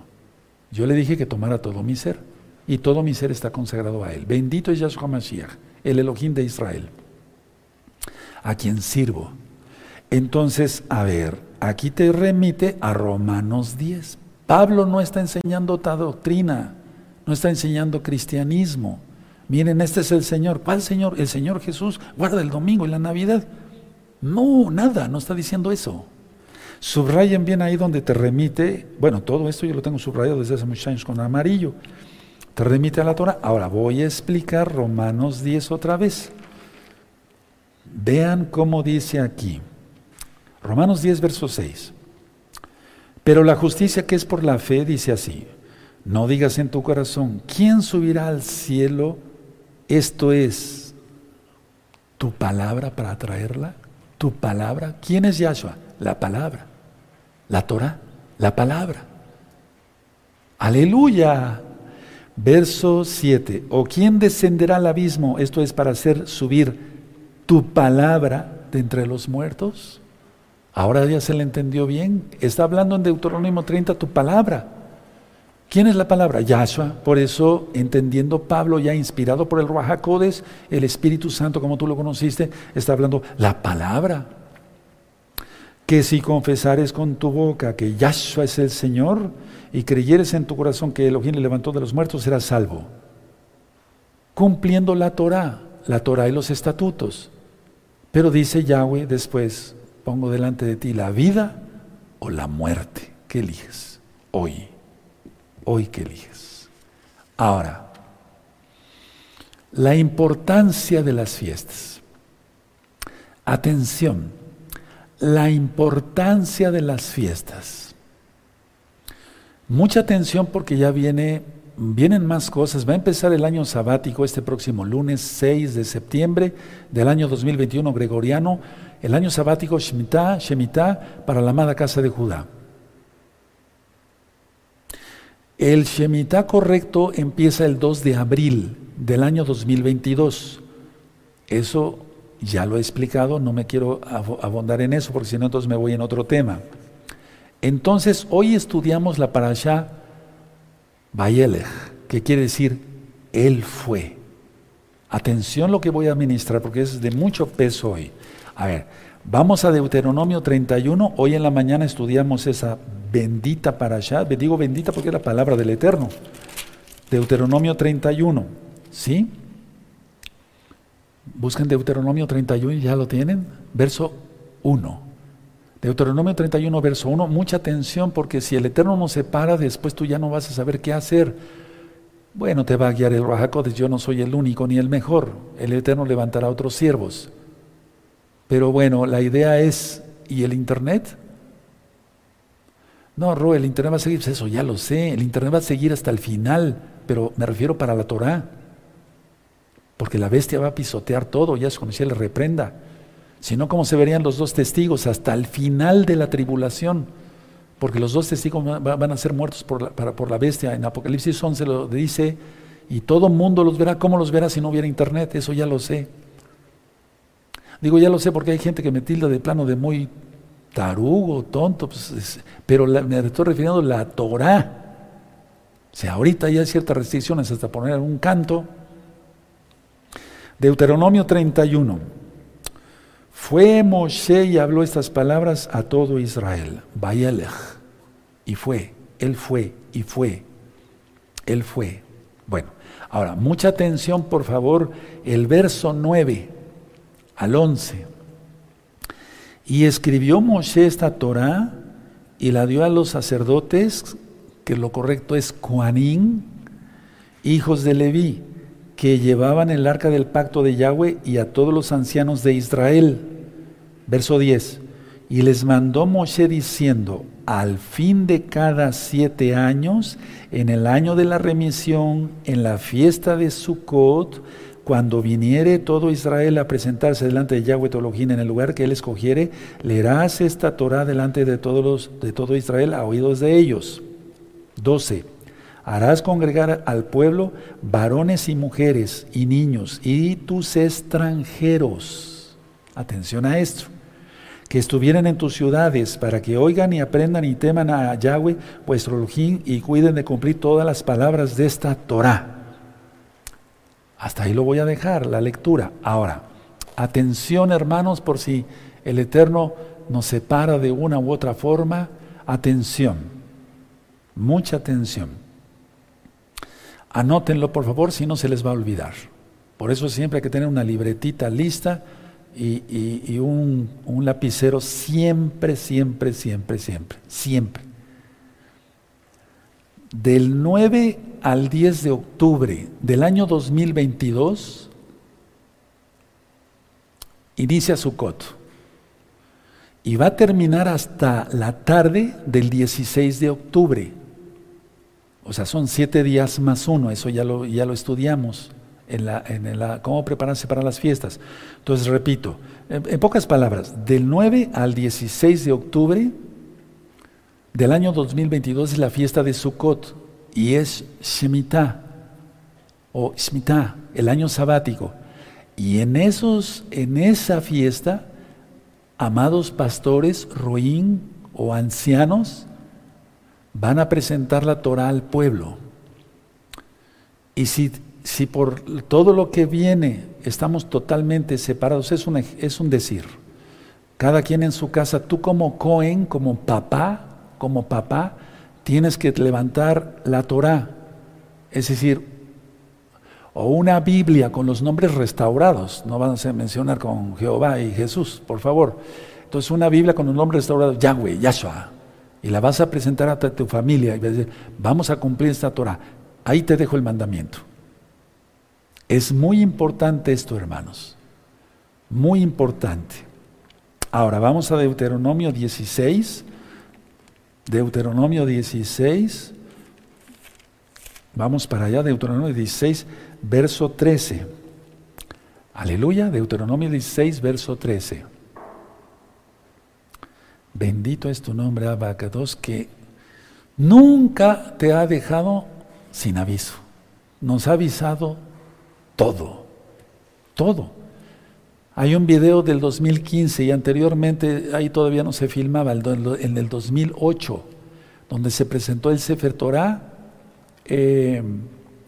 Yo le dije que tomara todo mi ser y todo mi ser está consagrado a él. Bendito es Yahshua HaMashiach, el Elohim de Israel a quien sirvo. Entonces, a ver, aquí te remite a Romanos 10. Pablo no está enseñando otra doctrina, no está enseñando cristianismo. Miren, este es el Señor. ¿Cuál Señor? El Señor Jesús guarda el domingo y la Navidad. No, nada, no está diciendo eso. Subrayen bien ahí donde te remite, bueno, todo esto yo lo tengo subrayado desde hace muchos años con amarillo. Te remite a la Torah. Ahora voy a explicar Romanos 10 otra vez. Vean cómo dice aquí. Romanos 10, verso 6. Pero la justicia que es por la fe dice así, no digas en tu corazón, ¿quién subirá al cielo? Esto es tu palabra para traerla. Tu palabra. ¿Quién es Yahshua? La palabra. La Torah. La palabra. Aleluya. Verso 7. ¿O quién descenderá al abismo? Esto es para hacer subir tu palabra de entre los muertos. Ahora ya se le entendió bien. Está hablando en Deuteronomio 30 tu palabra. ¿Quién es la palabra? Yahshua. Por eso, entendiendo Pablo, ya inspirado por el Ruajacodes, el Espíritu Santo, como tú lo conociste, está hablando la palabra. Que si confesares con tu boca que Yahshua es el Señor y creyeres en tu corazón que Elohim le levantó de los muertos, serás salvo. Cumpliendo la Torah, la Torah y los estatutos. Pero dice Yahweh después, pongo delante de ti la vida o la muerte. ¿Qué eliges? Hoy. Hoy qué eliges. Ahora, la importancia de las fiestas. Atención, la importancia de las fiestas. Mucha atención porque ya viene vienen más cosas. Va a empezar el año sabático este próximo lunes 6 de septiembre del año 2021 gregoriano, el año sabático Shemitah, Shemitah para la amada casa de Judá. El Shemitah correcto empieza el 2 de abril del año 2022. Eso ya lo he explicado, no me quiero abondar en eso porque si no entonces me voy en otro tema. Entonces, hoy estudiamos la parasha Bayelech, que quiere decir Él fue. Atención lo que voy a administrar porque es de mucho peso hoy. A ver, vamos a Deuteronomio 31. Hoy en la mañana estudiamos esa bendita para allá. Digo bendita porque es la palabra del Eterno. Deuteronomio 31. ¿Sí? Busquen Deuteronomio 31 y ya lo tienen. Verso 1. Deuteronomio 31, verso 1, mucha atención porque si el Eterno nos separa, después tú ya no vas a saber qué hacer. Bueno, te va a guiar el Rajacodes, yo no soy el único ni el mejor. El Eterno levantará otros siervos. Pero bueno, la idea es, ¿y el Internet? No, Ro, el Internet va a seguir, pues eso ya lo sé, el Internet va a seguir hasta el final, pero me refiero para la Torah. Porque la bestia va a pisotear todo, ya es como si le reprenda. Si no, ¿cómo se verían los dos testigos hasta el final de la tribulación? Porque los dos testigos van a ser muertos por la, bestia. En Apocalipsis 11 lo dice, y todo mundo los verá. ¿Cómo los verá si no hubiera internet? Eso ya lo sé. Digo, ya lo sé porque hay gente que me tilda de plano de muy tarugo, tonto, pues, pero me estoy refiriendo a la Torah. O sea, ahorita ya hay ciertas restricciones hasta poner un canto. Deuteronomio 31. Fue Moshe y habló estas palabras a todo Israel. Vayalech. Y fue, él fue, y fue, él fue. Bueno, ahora, mucha atención, por favor, el verso 9 al 11. Y escribió Moshe esta Torah y la dio a los sacerdotes, que lo correcto es Juanín, hijos de Leví, que llevaban el arca del pacto de Yahweh y a todos los ancianos de Israel. Verso 10. Y les mandó Moshe diciendo, al fin de cada siete años, en el año de la remisión, en la fiesta de Sukkot, cuando viniere todo Israel a presentarse delante de Yahweh Tolojín en el lugar que él escogiere, leerás esta Torah delante de, todos los, de todo Israel a oídos de ellos. 12. Harás congregar al pueblo varones y mujeres y niños y tus extranjeros. Atención a esto. Que estuvieran en tus ciudades para que oigan y aprendan y teman a Yahweh vuestro Elohim y cuiden de cumplir todas las palabras de esta Torah. Hasta ahí lo voy a dejar, la lectura. Ahora, atención hermanos, por si el Eterno nos separa de una u otra forma, atención, mucha atención. Anótenlo por favor, si no se les va a olvidar. Por eso siempre hay que tener una libretita lista y, un, un lapicero siempre, siempre, siempre, siempre, siempre. Del 9 al 10 de octubre del año 2022, inicia Sukkot. Y va a terminar hasta la tarde del 16 de octubre. O sea, son siete días más uno, eso ya lo, ya lo estudiamos en cómo prepararse para las fiestas. Entonces, repito, en pocas palabras, del 9 al 16 de octubre del año 2022 es la fiesta de Sukkot y es Shemitah o Shemitah, el año sabático. Y en, esos, en esa fiesta, amados pastores, roín o ancianos, van a presentar la Torah al pueblo. Y si, si por todo lo que viene estamos totalmente separados, es un, es un decir. Cada quien en su casa, tú como Cohen, como papá, como papá, tienes que levantar la Torah, es decir, o una Biblia con los nombres restaurados, no vas a mencionar con Jehová y Jesús, por favor. Entonces una Biblia con los nombres restaurados, Yahweh, Yahshua, y la vas a presentar a tu familia y vas a decir, vamos a cumplir esta Torah. Ahí te dejo el mandamiento. Es muy importante esto, hermanos. Muy importante. Ahora vamos a Deuteronomio 16, Deuteronomio 16, vamos para allá, Deuteronomio 16, verso 13. Aleluya, Deuteronomio 16, verso 13. Bendito es tu nombre, Abacados, que nunca te ha dejado sin aviso. Nos ha avisado todo, todo. Hay un video del 2015 y anteriormente ahí todavía no se filmaba, en el 2008, donde se presentó el Sefer Torah eh,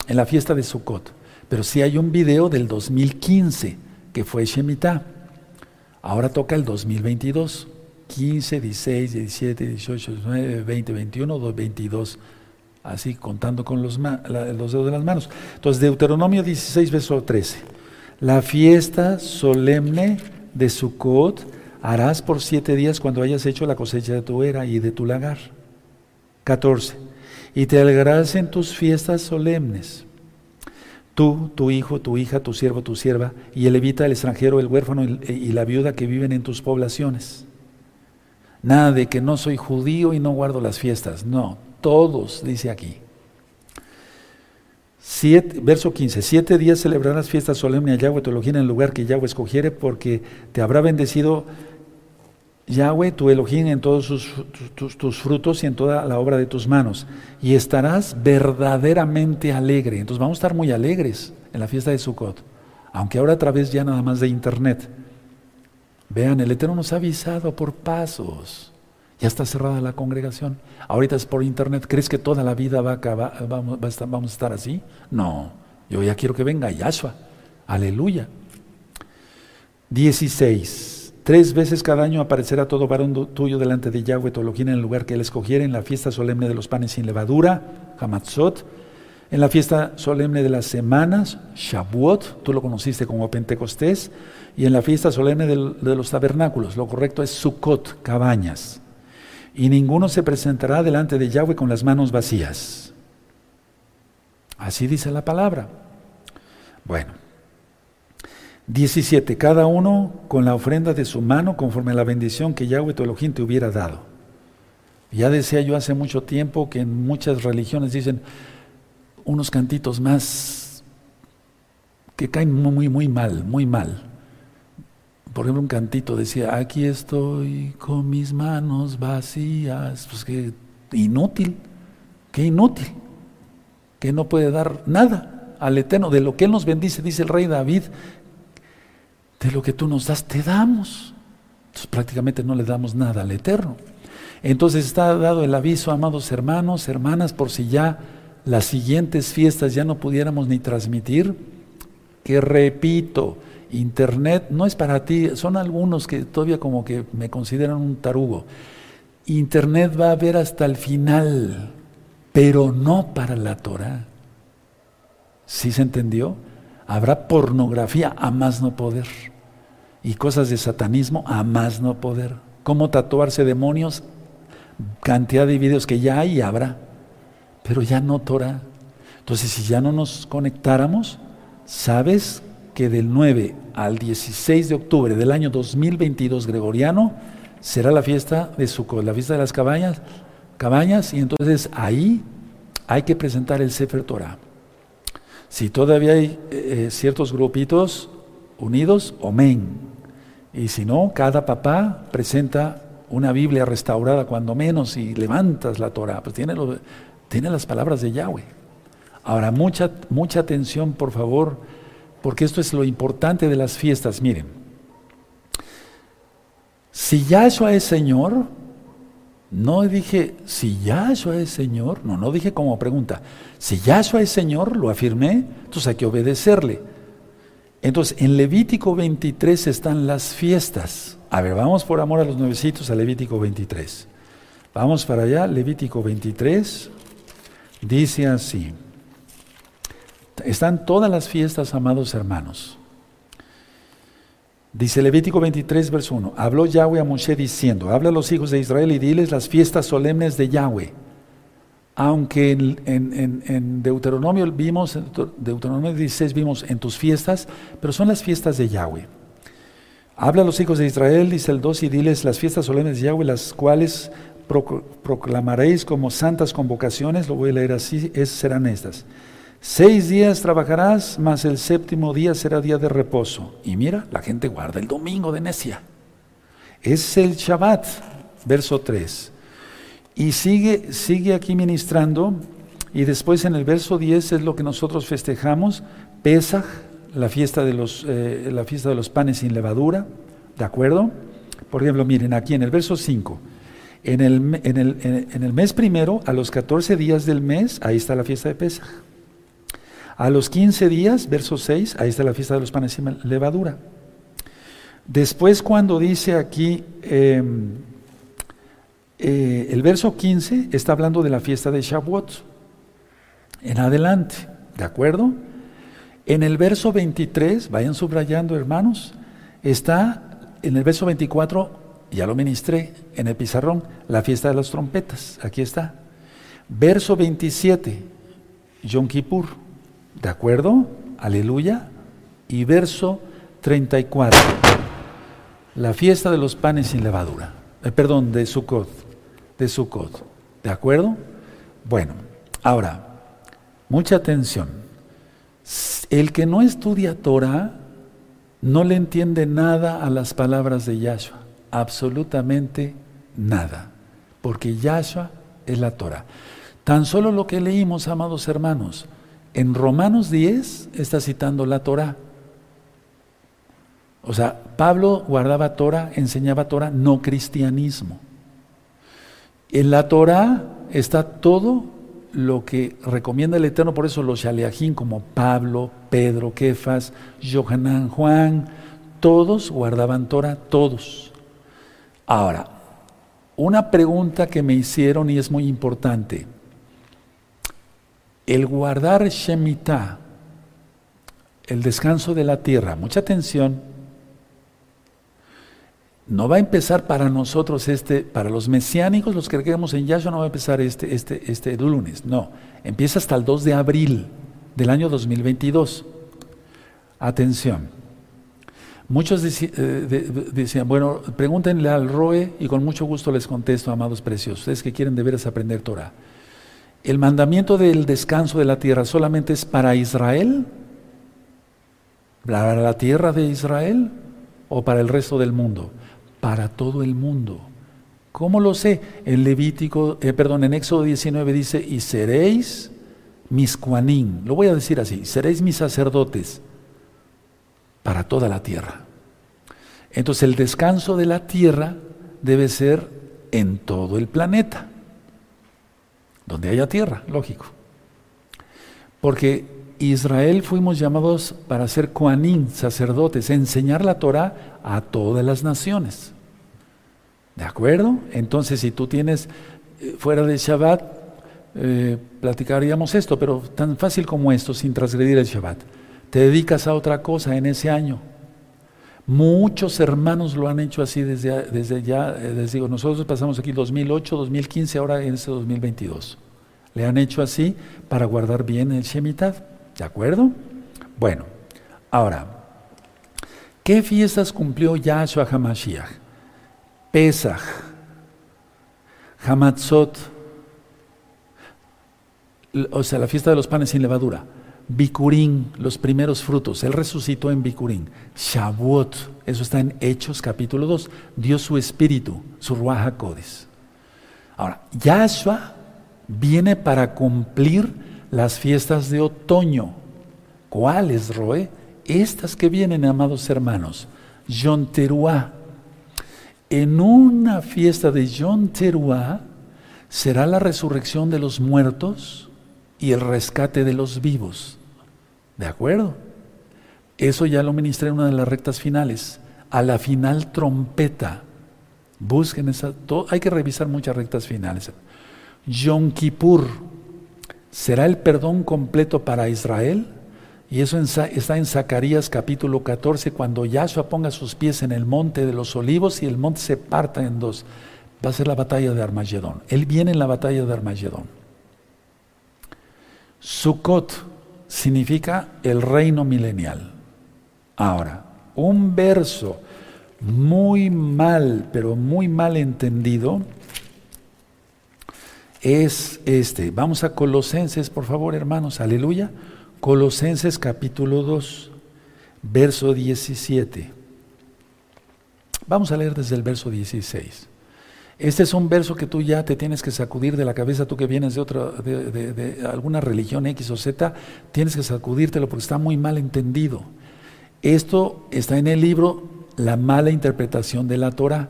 en la fiesta de Sukkot. Pero sí hay un video del 2015 que fue Shemitah. Ahora toca el 2022. 15, 16, 17, 18, 19, 20, 21, 22. Así contando con los, los dedos de las manos. Entonces, Deuteronomio 16, verso 13. La fiesta solemne de Sukkot harás por siete días cuando hayas hecho la cosecha de tu era y de tu lagar. 14. Y te alegrarás en tus fiestas solemnes. Tú, tu hijo, tu hija, tu siervo, tu sierva, y el levita, el extranjero, el huérfano y la viuda que viven en tus poblaciones. Nada de que no soy judío y no guardo las fiestas. No, todos, dice aquí. Verso 15. Siete días celebrarás fiesta solemne a Yahweh tu Elohim en el lugar que Yahweh escogiere, porque te habrá bendecido Yahweh tu Elohim en todos tus, frutos y en toda la obra de tus manos. Y estarás verdaderamente alegre. Entonces vamos a estar muy alegres en la fiesta de Sukkot. Aunque ahora a través ya nada más de internet. Vean, el Eterno nos ha avisado por pasos. Ya está cerrada la congregación. Ahorita es por internet. ¿Crees que toda la vida va a vamos, a estar, a estar así? No. Yo ya quiero que venga Yahshua. Aleluya. 16. Tres veces cada año aparecerá todo varón tuyo delante de Yahweh Tologín en el lugar que él escogiera, en la fiesta solemne de los panes sin levadura, Hamatzot, en la fiesta solemne de las semanas, Shavuot, tú lo conociste como Pentecostés, y en la fiesta solemne de los tabernáculos, lo correcto es Sukkot, cabañas. Y ninguno se presentará delante de Yahweh con las manos vacías. Así dice la palabra. Bueno, 17. Cada uno con la ofrenda de su mano conforme a la bendición que Yahweh tu Elohim te hubiera dado. Ya decía yo hace mucho tiempo que en muchas religiones dicen unos cantitos más que caen muy, muy mal, muy mal. Por ejemplo, un cantito decía, aquí estoy con mis manos vacías. Pues que inútil, que inútil, que no puede dar nada al Eterno. De lo que Él nos bendice, dice el rey David, de lo que tú nos das, te damos. Entonces prácticamente no le damos nada al Eterno. Entonces está dado el aviso, amados hermanos, hermanas, por si ya las siguientes fiestas ya no pudiéramos ni transmitir, que repito, Internet no es para ti, son algunos que todavía como que me consideran un tarugo. Internet va a haber hasta el final, pero no para la Torah. ¿Sí se entendió? Habrá pornografía a más no poder. Y cosas de satanismo a más no poder. Cómo tatuarse demonios, cantidad de videos que ya hay y habrá. Pero ya no Torah. Entonces, si ya no nos conectáramos, sabes que del 9 al 16 de octubre del año 2022 gregoriano será la fiesta de la fiesta de las cabañas, y entonces ahí hay que presentar el Sefer Torah. Si todavía hay eh, ciertos grupitos unidos, amén. Y si no, cada papá presenta una Biblia restaurada cuando menos y levantas la Torah, pues tiene, tiene las palabras de Yahweh. Ahora, mucha, mucha atención, por favor, porque esto es lo importante de las fiestas. Miren, si Yahshua es Señor, no dije, si Yahshua es Señor, no, no dije como pregunta. Si Yahshua es Señor, lo afirmé, entonces hay que obedecerle. Entonces, en Levítico 23 están las fiestas. A ver, vamos por amor a los nuevecitos a Levítico 23. Vamos para allá, Levítico 23. Dice así. Están todas las fiestas, amados hermanos. Dice Levítico 23, verso 1. Habló Yahweh a Moshe diciendo, habla a los hijos de Israel y diles las fiestas solemnes de Yahweh. Aunque en, Deuteronomio vimos, Deuteronomio 16 vimos en tus fiestas, pero son las fiestas de Yahweh. Habla a los hijos de Israel, dice el 2, y diles las fiestas solemnes de Yahweh, las cuales proclamaréis como santas convocaciones, lo voy a leer así, es, serán estas. Seis días trabajarás, mas el séptimo día será día de reposo. Y mira, la gente guarda el domingo de necia. Es el Shabbat, verso 3. Y sigue, sigue aquí ministrando. Y después en el verso 10 es lo que nosotros festejamos, Pesach, la fiesta de los, eh, la fiesta de los panes sin levadura. ¿De acuerdo? Por ejemplo, miren aquí en el verso 5. En el, en, el, en el mes primero, a los 14 días del mes, ahí está la fiesta de Pesach. A los 15 días, verso 6, ahí está la fiesta de los panes sin levadura. Después cuando dice aquí, em, eh, el verso 15 está hablando de la fiesta de Shavuot. En adelante, ¿de acuerdo? En el verso 23, vayan subrayando hermanos, está en el verso 24, ya lo ministré en el pizarrón, la fiesta de las trompetas, aquí está. Verso 27, Yom Kippur. ¿De acuerdo? Aleluya. Y verso 34. La fiesta de los panes sin levadura. eh, perdón, de Sukkot, de Sukkot. ¿De acuerdo? Bueno, ahora, mucha atención. El que no estudia Torah no le entiende nada a las palabras de Yahshua, absolutamente nada, porque Yahshua es la Torah. Tan solo lo que leímos, amados hermanos, en Romanos 10 está citando la Torah. O sea, Pablo guardaba Torah, enseñaba Torah, no cristianismo. En la Torah está todo lo que recomienda el Eterno, por eso los Shaleajín como Pablo, Pedro, Kefas, Johanan, Juan, todos guardaban Torah, todos. Ahora, una pregunta que me hicieron y es muy importante. El guardar Shemitah, el descanso de la tierra, mucha atención, no va a empezar para nosotros este, para los mesiánicos, los que creemos en Yahshua, no va a empezar este, este, este lunes, no, empieza hasta el 2 de abril del año 2022. Atención, muchos eh, decían, bueno, pregúntenle al Roe y con mucho gusto les contesto, amados preciosos, ustedes que quieren de veras aprender Torah. ¿El mandamiento del descanso de la tierra solamente es para Israel? ¿Para la tierra de Israel o para el resto del mundo? para todo el mundo. ¿Cómo lo sé? En Levítico, eh, perdón, en Éxodo 19 dice, y seréis mis cuanín, lo voy a decir así, seréis mis sacerdotes para toda la tierra. Entonces el descanso de la tierra debe ser en todo el planeta, donde haya tierra, lógico. Porque Israel fuimos llamados para ser cuanín, sacerdotes, enseñar la Torah a todas las naciones. ¿De acuerdo? Entonces, si tú tienes eh, fuera de Shabbat, eh, platicaríamos esto, pero tan fácil como esto, sin transgredir el Shabbat. Te dedicas a otra cosa en ese año. Muchos hermanos lo han hecho así desde, desde ya, eh, les digo, nosotros pasamos aquí 2008, 2015, ahora en este 2022. Le han hecho así para guardar bien el Shemitah. ¿De acuerdo? Bueno, ahora, ¿qué fiestas cumplió Yahshua HaMashiach? Pesach, Hamatzot, o sea, la fiesta de los panes sin levadura, Bikurín, los primeros frutos, Él resucitó en Bikurín, Shavuot, eso está en Hechos capítulo 2, dio su espíritu, su Ruach Ahora, Yahshua viene para cumplir las fiestas de otoño. ¿Cuáles, Roe? Estas que vienen, amados hermanos. Yom Teruah, en una fiesta de Yom Teruah será la resurrección de los muertos y el rescate de los vivos. ¿De acuerdo? Eso ya lo ministré en una de las rectas finales. A la final trompeta. Busquen esa. hay que revisar muchas rectas finales. Yom Kippur será el perdón completo para Israel y eso está en Zacarías capítulo 14, cuando Yahshua ponga sus pies en el monte de los olivos y el monte se parta en dos. Va a ser la batalla de Armagedón. Él viene en la batalla de Armagedón. Sukkot significa el reino milenial. Ahora, un verso muy mal, pero muy mal entendido, es este. Vamos a Colosenses, por favor, hermanos, aleluya. Colosenses capítulo 2, verso 17. Vamos a leer desde el verso 16. Este es un verso que tú ya te tienes que sacudir de la cabeza, tú que vienes de otra, de, alguna religión X o Z, tienes que sacudírtelo porque está muy mal entendido. Esto está en el libro La mala interpretación de la Torah.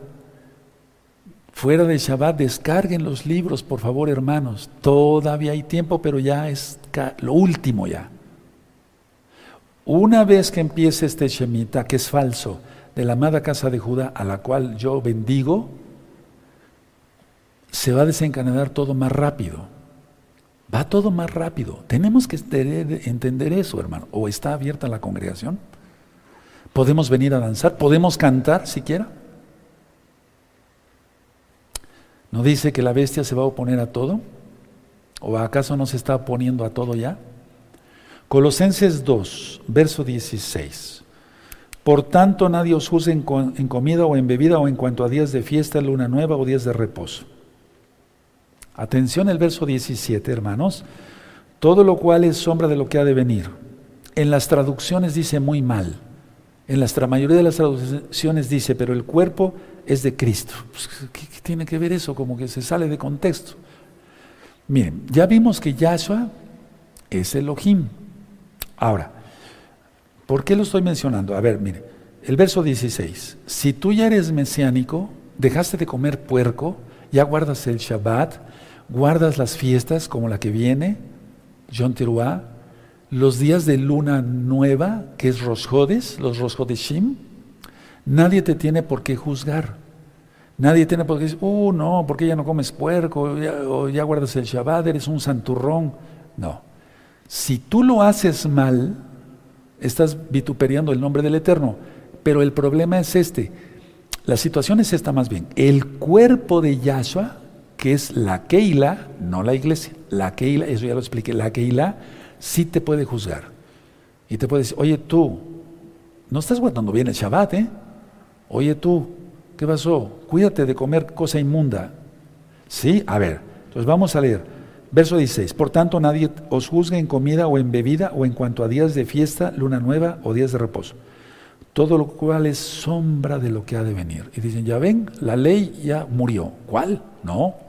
Fuera de Shabbat, descarguen los libros, por favor, hermanos. Todavía hay tiempo, pero ya es lo último ya. Una vez que empiece este Shemitah, que es falso, de la amada casa de Judá, a la cual yo bendigo, se va a desencadenar todo más rápido. Va todo más rápido. Tenemos que entender eso, hermano. ¿O está abierta la congregación? ¿Podemos venir a danzar? ¿Podemos cantar siquiera? ¿No dice que la bestia se va a oponer a todo? ¿O acaso no se está oponiendo a todo ya? Colosenses 2, verso 16. Por tanto, nadie os juzgue en, comida o en bebida o en cuanto a días de fiesta, luna nueva o días de reposo. Atención el verso 17, hermanos. Todo lo cual es sombra de lo que ha de venir. En las traducciones dice muy mal. En la mayoría de las traducciones dice, pero el cuerpo es de Cristo. Pues, ¿qué, tiene que ver eso? Como que se sale de contexto. Miren, ya vimos que Yahshua es Elohim. Ahora, ¿por qué lo estoy mencionando? A ver, mire, el verso 16. Si tú ya eres mesiánico, dejaste de comer puerco, ya guardas el Shabbat, guardas las fiestas como la que viene, John Teruah, los días de luna nueva, que es Rosjodes, los Rosjodeshim, nadie te tiene por qué juzgar. Nadie tiene por qué decir, uh, no, porque ya no comes puerco, o ya guardas el Shabbat, eres un santurrón. No. Si tú lo haces mal, estás vituperiando el nombre del Eterno. Pero el problema es este. La situación es esta más bien. El cuerpo de Yahshua, que es la Keila, no la iglesia, la Keila, eso ya lo expliqué, la Keila sí te puede juzgar. Y te puede decir, oye tú, no estás guardando bien el Shabbat, ¿eh? Oye tú, ¿qué pasó? Cuídate de comer cosa inmunda. ¿Sí? A ver, entonces vamos a leer. Verso 16. Por tanto, nadie os juzgue en comida o en bebida o en cuanto a días de fiesta, luna nueva o días de reposo. Todo lo cual es sombra de lo que ha de venir. Y dicen, ya ven, la ley ya murió. ¿Cuál? No.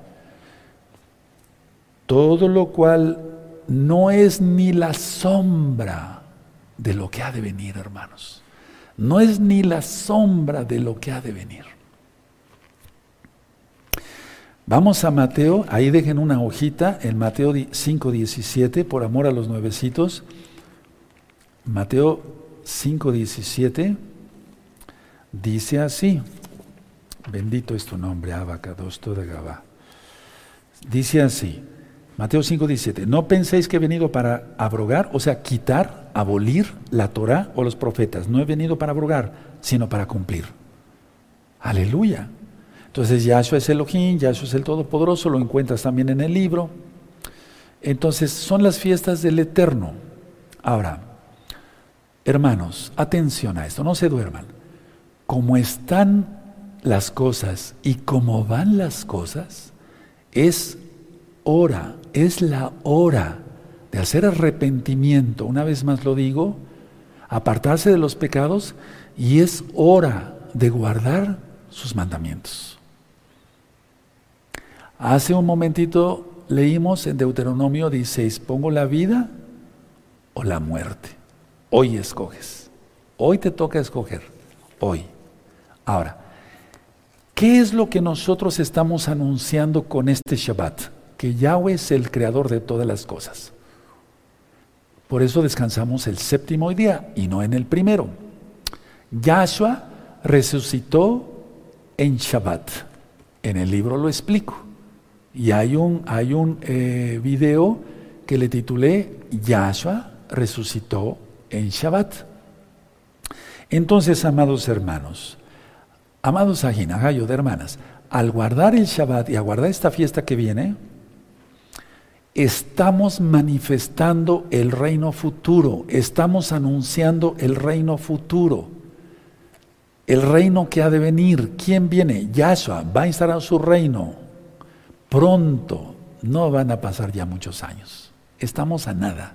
Todo lo cual no es ni la sombra de lo que ha de venir, hermanos. No es ni la sombra de lo que ha de venir. Vamos a Mateo, ahí dejen una hojita, en Mateo 5.17, por amor a los nuevecitos. Mateo 5.17 dice así, bendito es tu nombre, Abacados, toda Gabá. Dice así, Mateo 5:17, no penséis que he venido para abrogar, o sea, quitar, abolir la Torah o los profetas. No he venido para abrogar, sino para cumplir. Aleluya. Entonces Yahshua es Elohim, Yahshua es el Todopoderoso, lo encuentras también en el libro. Entonces son las fiestas del Eterno. Ahora, hermanos, atención a esto, no se duerman. Como están las cosas y como van las cosas, es hora, es la hora de hacer arrepentimiento, una vez más lo digo, apartarse de los pecados y es hora de guardar sus mandamientos. Hace un momentito leímos en Deuteronomio 16, pongo la vida o la muerte. Hoy escoges. Hoy te toca escoger. Hoy. Ahora, ¿qué es lo que nosotros estamos anunciando con este Shabbat? Que Yahweh es el creador de todas las cosas. Por eso descansamos el séptimo día y no en el primero. Yahshua resucitó en Shabbat. En el libro lo explico. Y hay un, hay un eh, video que le titulé Yahshua resucitó en Shabbat. Entonces, amados hermanos, amados Ajinajayo de hermanas, al guardar el Shabbat y a guardar esta fiesta que viene, estamos manifestando el reino futuro, estamos anunciando el reino futuro, el reino que ha de venir. ¿Quién viene? Yahshua va a instalar su reino pronto, no van a pasar ya muchos años, estamos a nada.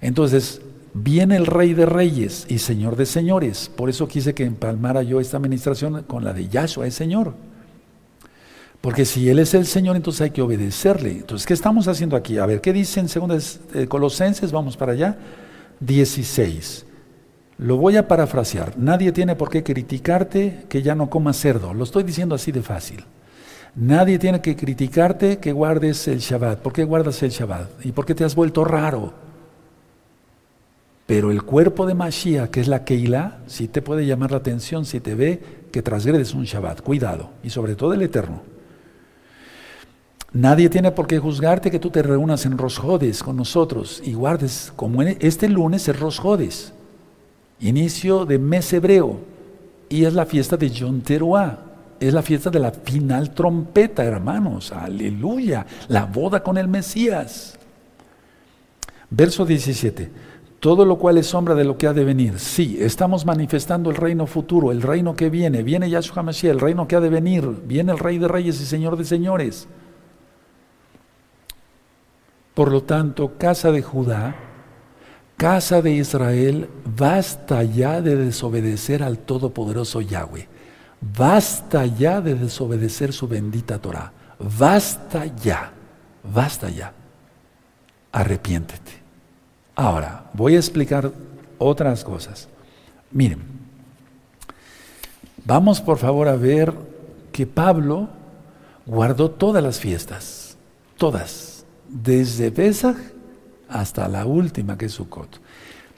Entonces, viene el rey de reyes y señor de señores, por eso quise que empalmara yo esta administración con la de Yahshua, el Señor. Porque si Él es el Señor, entonces hay que obedecerle. Entonces, ¿qué estamos haciendo aquí? A ver, ¿qué dice en 2 eh, Colosenses? Vamos para allá. 16. Lo voy a parafrasear. Nadie tiene por qué criticarte que ya no comas cerdo. Lo estoy diciendo así de fácil. Nadie tiene que criticarte que guardes el Shabbat. ¿Por qué guardas el Shabbat? ¿Y por qué te has vuelto raro? Pero el cuerpo de Mashiach, que es la Keilah, sí te puede llamar la atención si te ve que transgredes un Shabbat. Cuidado. Y sobre todo el Eterno. Nadie tiene por qué juzgarte que tú te reúnas en Rosjodes con nosotros y guardes, como este lunes es Rosjodes, inicio de mes hebreo, y es la fiesta de Yom Teruah, es la fiesta de la final trompeta, hermanos, aleluya, la boda con el Mesías. Verso 17, Todo lo cual es sombra de lo que ha de venir. Sí, estamos manifestando el reino futuro, el reino que viene. Viene Yahshua Mashiach, el reino que ha de venir. Viene el Rey de Reyes y Señor de Señores. Por lo tanto, casa de Judá, casa de Israel, basta ya de desobedecer al Todopoderoso Yahweh. Basta ya de desobedecer su bendita Torah. Basta ya, basta ya. Arrepiéntete. Ahora, voy a explicar otras cosas. Miren, vamos por favor a ver que Pablo guardó todas las fiestas, todas, desde Pesach hasta la última que es Sukkot.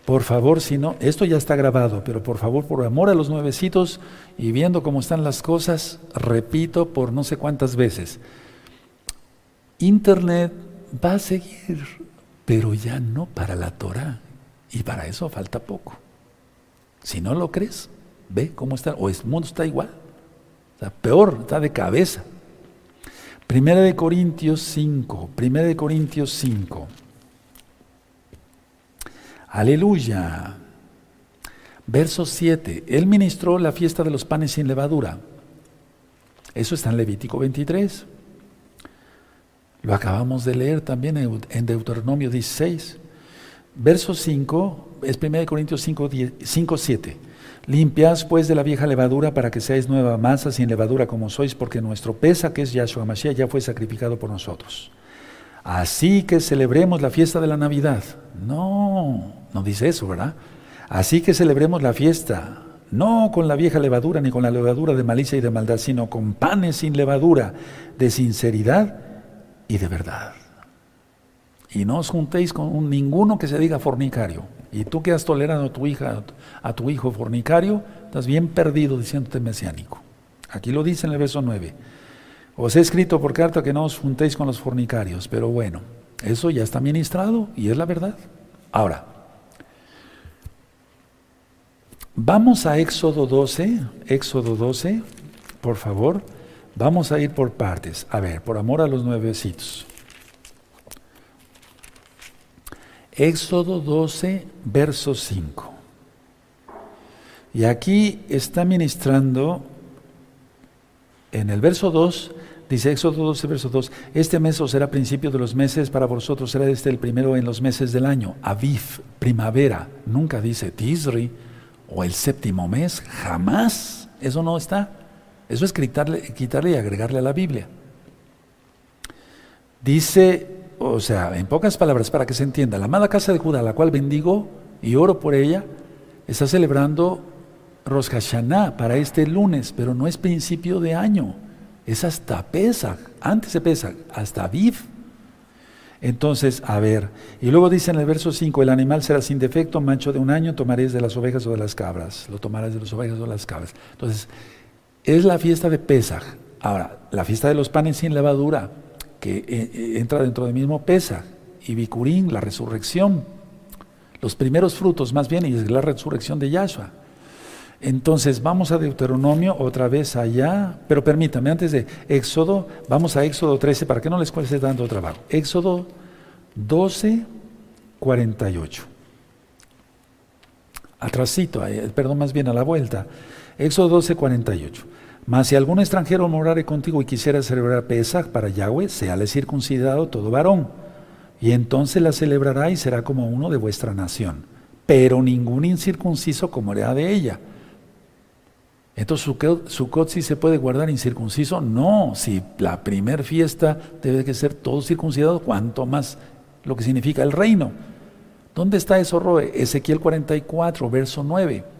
Por favor, si no, esto ya está grabado, pero por favor, por amor a los nuevecitos y viendo cómo están las cosas, repito por no sé cuántas veces, Internet va a seguir pero ya no para la Torah. Y para eso falta poco. Si no lo crees, ve cómo está, o el mundo está igual. O peor, está de cabeza. Primera de Corintios 5, Primera de Corintios 5. Aleluya. Verso 7. Él ministró la fiesta de los panes sin levadura. Eso está en Levítico 23. Lo acabamos de leer también en Deuteronomio 16. Verso 5, es 1 Corintios 5, 5, 7. Limpias pues de la vieja levadura para que seáis nueva masa sin levadura como sois, porque nuestro pesa, que es Yahshua Mashiach, ya fue sacrificado por nosotros. Así que celebremos la fiesta de la Navidad. No, no dice eso, ¿verdad? Así que celebremos la fiesta, no con la vieja levadura ni con la levadura de malicia y de maldad, sino con panes sin levadura, de sinceridad y de verdad. Y no os juntéis con ninguno que se diga fornicario. Y tú que has tolerado a tu hija, a tu hijo fornicario, estás bien perdido diciéndote mesiánico. Aquí lo dice en el verso 9. Os he escrito por carta que no os juntéis con los fornicarios, pero bueno, eso ya está ministrado y es la verdad. Ahora, vamos a Éxodo 12, Éxodo 12, por favor. Vamos a ir por partes. A ver, por amor a los nuevecitos. Éxodo 12, verso 5. Y aquí está ministrando, en el verso 2, dice Éxodo 12, verso 2, este mes os será principio de los meses, para vosotros será este el primero en los meses del año, Aviv, primavera, nunca dice Tisri, o el séptimo mes, jamás, eso no está. Eso es quitarle, quitarle y agregarle a la Biblia. Dice, o sea, en pocas palabras, para que se entienda, la amada casa de Judá, la cual bendigo y oro por ella, está celebrando Rosh Hashanah para este lunes, pero no es principio de año, es hasta Pesach, antes de Pesach, hasta Aviv. Entonces, a ver, y luego dice en el verso 5, el animal será sin defecto, mancho de un año, tomaréis de las ovejas o de las cabras, lo tomarás de las ovejas o de las cabras. Entonces, es la fiesta de Pesaj. Ahora, la fiesta de los panes sin levadura, que eh, eh, entra dentro del mismo Pesaj, y Bikurín, la resurrección, los primeros frutos más bien, y es la resurrección de Yahshua. Entonces vamos a Deuteronomio otra vez allá, pero permítame, antes de Éxodo, vamos a Éxodo 13 para que no les cueste tanto trabajo. Éxodo 12, 48. Atrasito, perdón, más bien a la vuelta. Éxodo 12, 48. Mas si algún extranjero morare contigo y quisiera celebrar Pesach para Yahweh, séale circuncidado todo varón. Y entonces la celebrará y será como uno de vuestra nación. Pero ningún incircunciso comerá de ella. Entonces, ¿Sukkot sí se puede guardar incircunciso? No, si la primer fiesta debe ser todo circuncidado, cuanto más lo que significa el reino. ¿Dónde está eso, Roe? Ezequiel 44, verso 9.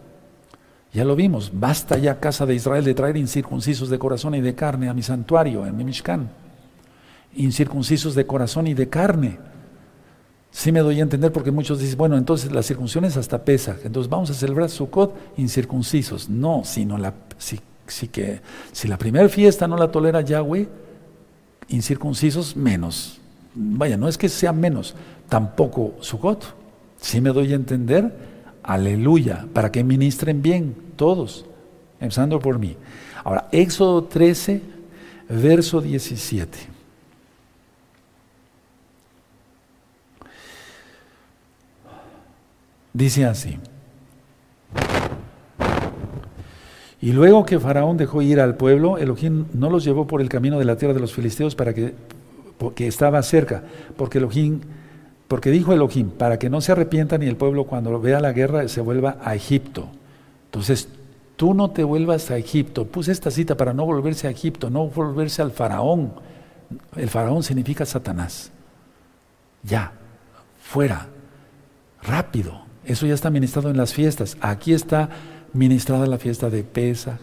Ya lo vimos, basta ya casa de Israel de traer incircuncisos de corazón y de carne a mi santuario, en mi Mishkan. Incircuncisos de corazón y de carne. Sí me doy a entender porque muchos dicen, bueno, entonces la circuncisión es hasta pesa, entonces vamos a celebrar Sukkot incircuncisos. No, sino la, si, que, si la primera fiesta no la tolera Yahweh, incircuncisos menos. Vaya, no es que sea menos, tampoco Sukkot. Sí me doy a entender, aleluya, para que ministren bien todos, empezando por mí. Ahora, Éxodo 13, verso 17. Dice así. Y luego que Faraón dejó ir al pueblo, Elohim no los llevó por el camino de la tierra de los filisteos para que, porque estaba cerca, porque Elohim, porque dijo Elohim, para que no se arrepientan y el pueblo cuando vea la guerra se vuelva a Egipto. Entonces, tú no te vuelvas a Egipto. Puse esta cita para no volverse a Egipto, no volverse al faraón. El faraón significa Satanás. Ya, fuera, rápido. Eso ya está ministrado en las fiestas. Aquí está ministrada la fiesta de Pesach,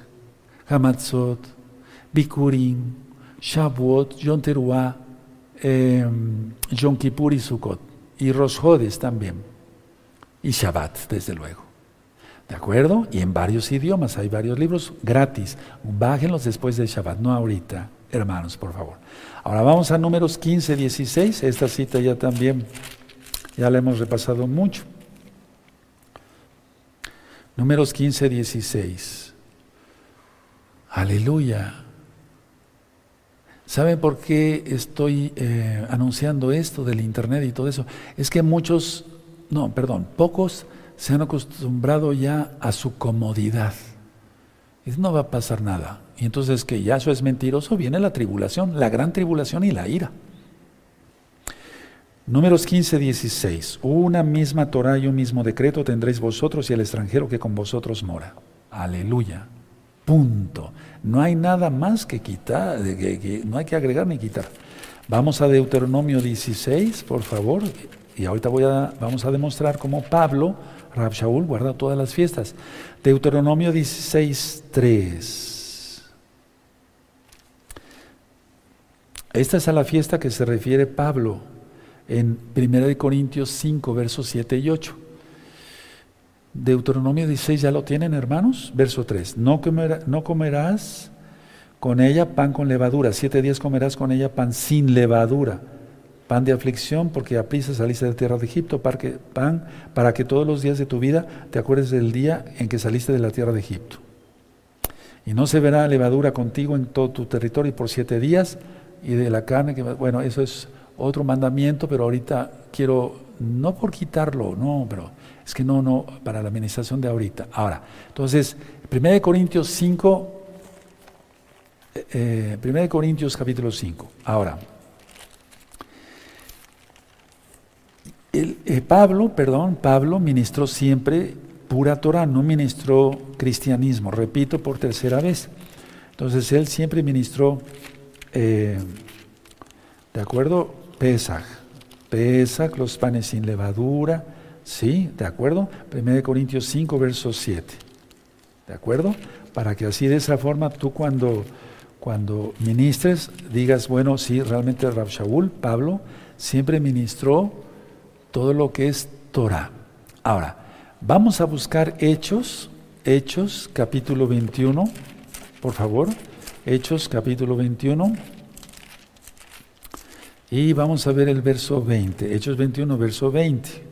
Hamatzot, Bikurim, Shavuot, Yom Teruah, em, Yom Kippur y Sukkot. Y Rosjodes también. Y Shabbat, desde luego. ¿De acuerdo? Y en varios idiomas, hay varios libros gratis. Bájenlos después de Shabbat, no ahorita, hermanos, por favor. Ahora vamos a números 15, 16. Esta cita ya también, ya la hemos repasado mucho. Números 15, 16. Aleluya. ¿Saben por qué estoy eh, anunciando esto del Internet y todo eso? Es que muchos, no, perdón, pocos se han acostumbrado ya a su comodidad. No va a pasar nada. Y entonces que ya eso es mentiroso, viene la tribulación, la gran tribulación y la ira. Números 15, 16. Una misma Torah y un mismo decreto tendréis vosotros y el extranjero que con vosotros mora. Aleluya. Punto. No hay nada más que quitar, no hay que agregar ni quitar. Vamos a Deuteronomio 16, por favor. Y ahorita voy a, vamos a demostrar cómo Pablo, Rab Shaul, guarda todas las fiestas. Deuteronomio 16, 3. Esta es a la fiesta que se refiere Pablo en 1 Corintios 5, versos 7 y 8. Deuteronomio 16, ¿ya lo tienen hermanos? Verso 3, no, no comerás con ella pan con levadura, siete días comerás con ella pan sin levadura, pan de aflicción, porque a prisa saliste de tierra de Egipto, pan para que todos los días de tu vida te acuerdes del día en que saliste de la tierra de Egipto. Y no se verá levadura contigo en todo tu territorio por siete días, y de la carne que, bueno, eso es otro mandamiento, pero ahorita quiero, no por quitarlo, no, pero es que no, no, para la administración de ahorita. Ahora, entonces, 1 Corintios 5, eh, 1 Corintios capítulo 5. Ahora, el, eh, Pablo, perdón, Pablo ministró siempre pura Torah, no ministró cristianismo, repito por tercera vez. Entonces él siempre ministró, eh, ¿de acuerdo? Pesach. Pesach, los panes sin levadura. ¿Sí? ¿De acuerdo? 1 Corintios 5, verso 7. ¿De acuerdo? Para que así de esa forma tú cuando, ministres digas, bueno, sí, realmente Rab Shaul, Pablo, siempre ministró todo lo que es Torah. Ahora, vamos a buscar Hechos, Hechos capítulo 21, por favor. Hechos capítulo 21. Y vamos a ver el verso 20, Hechos 21, verso 20.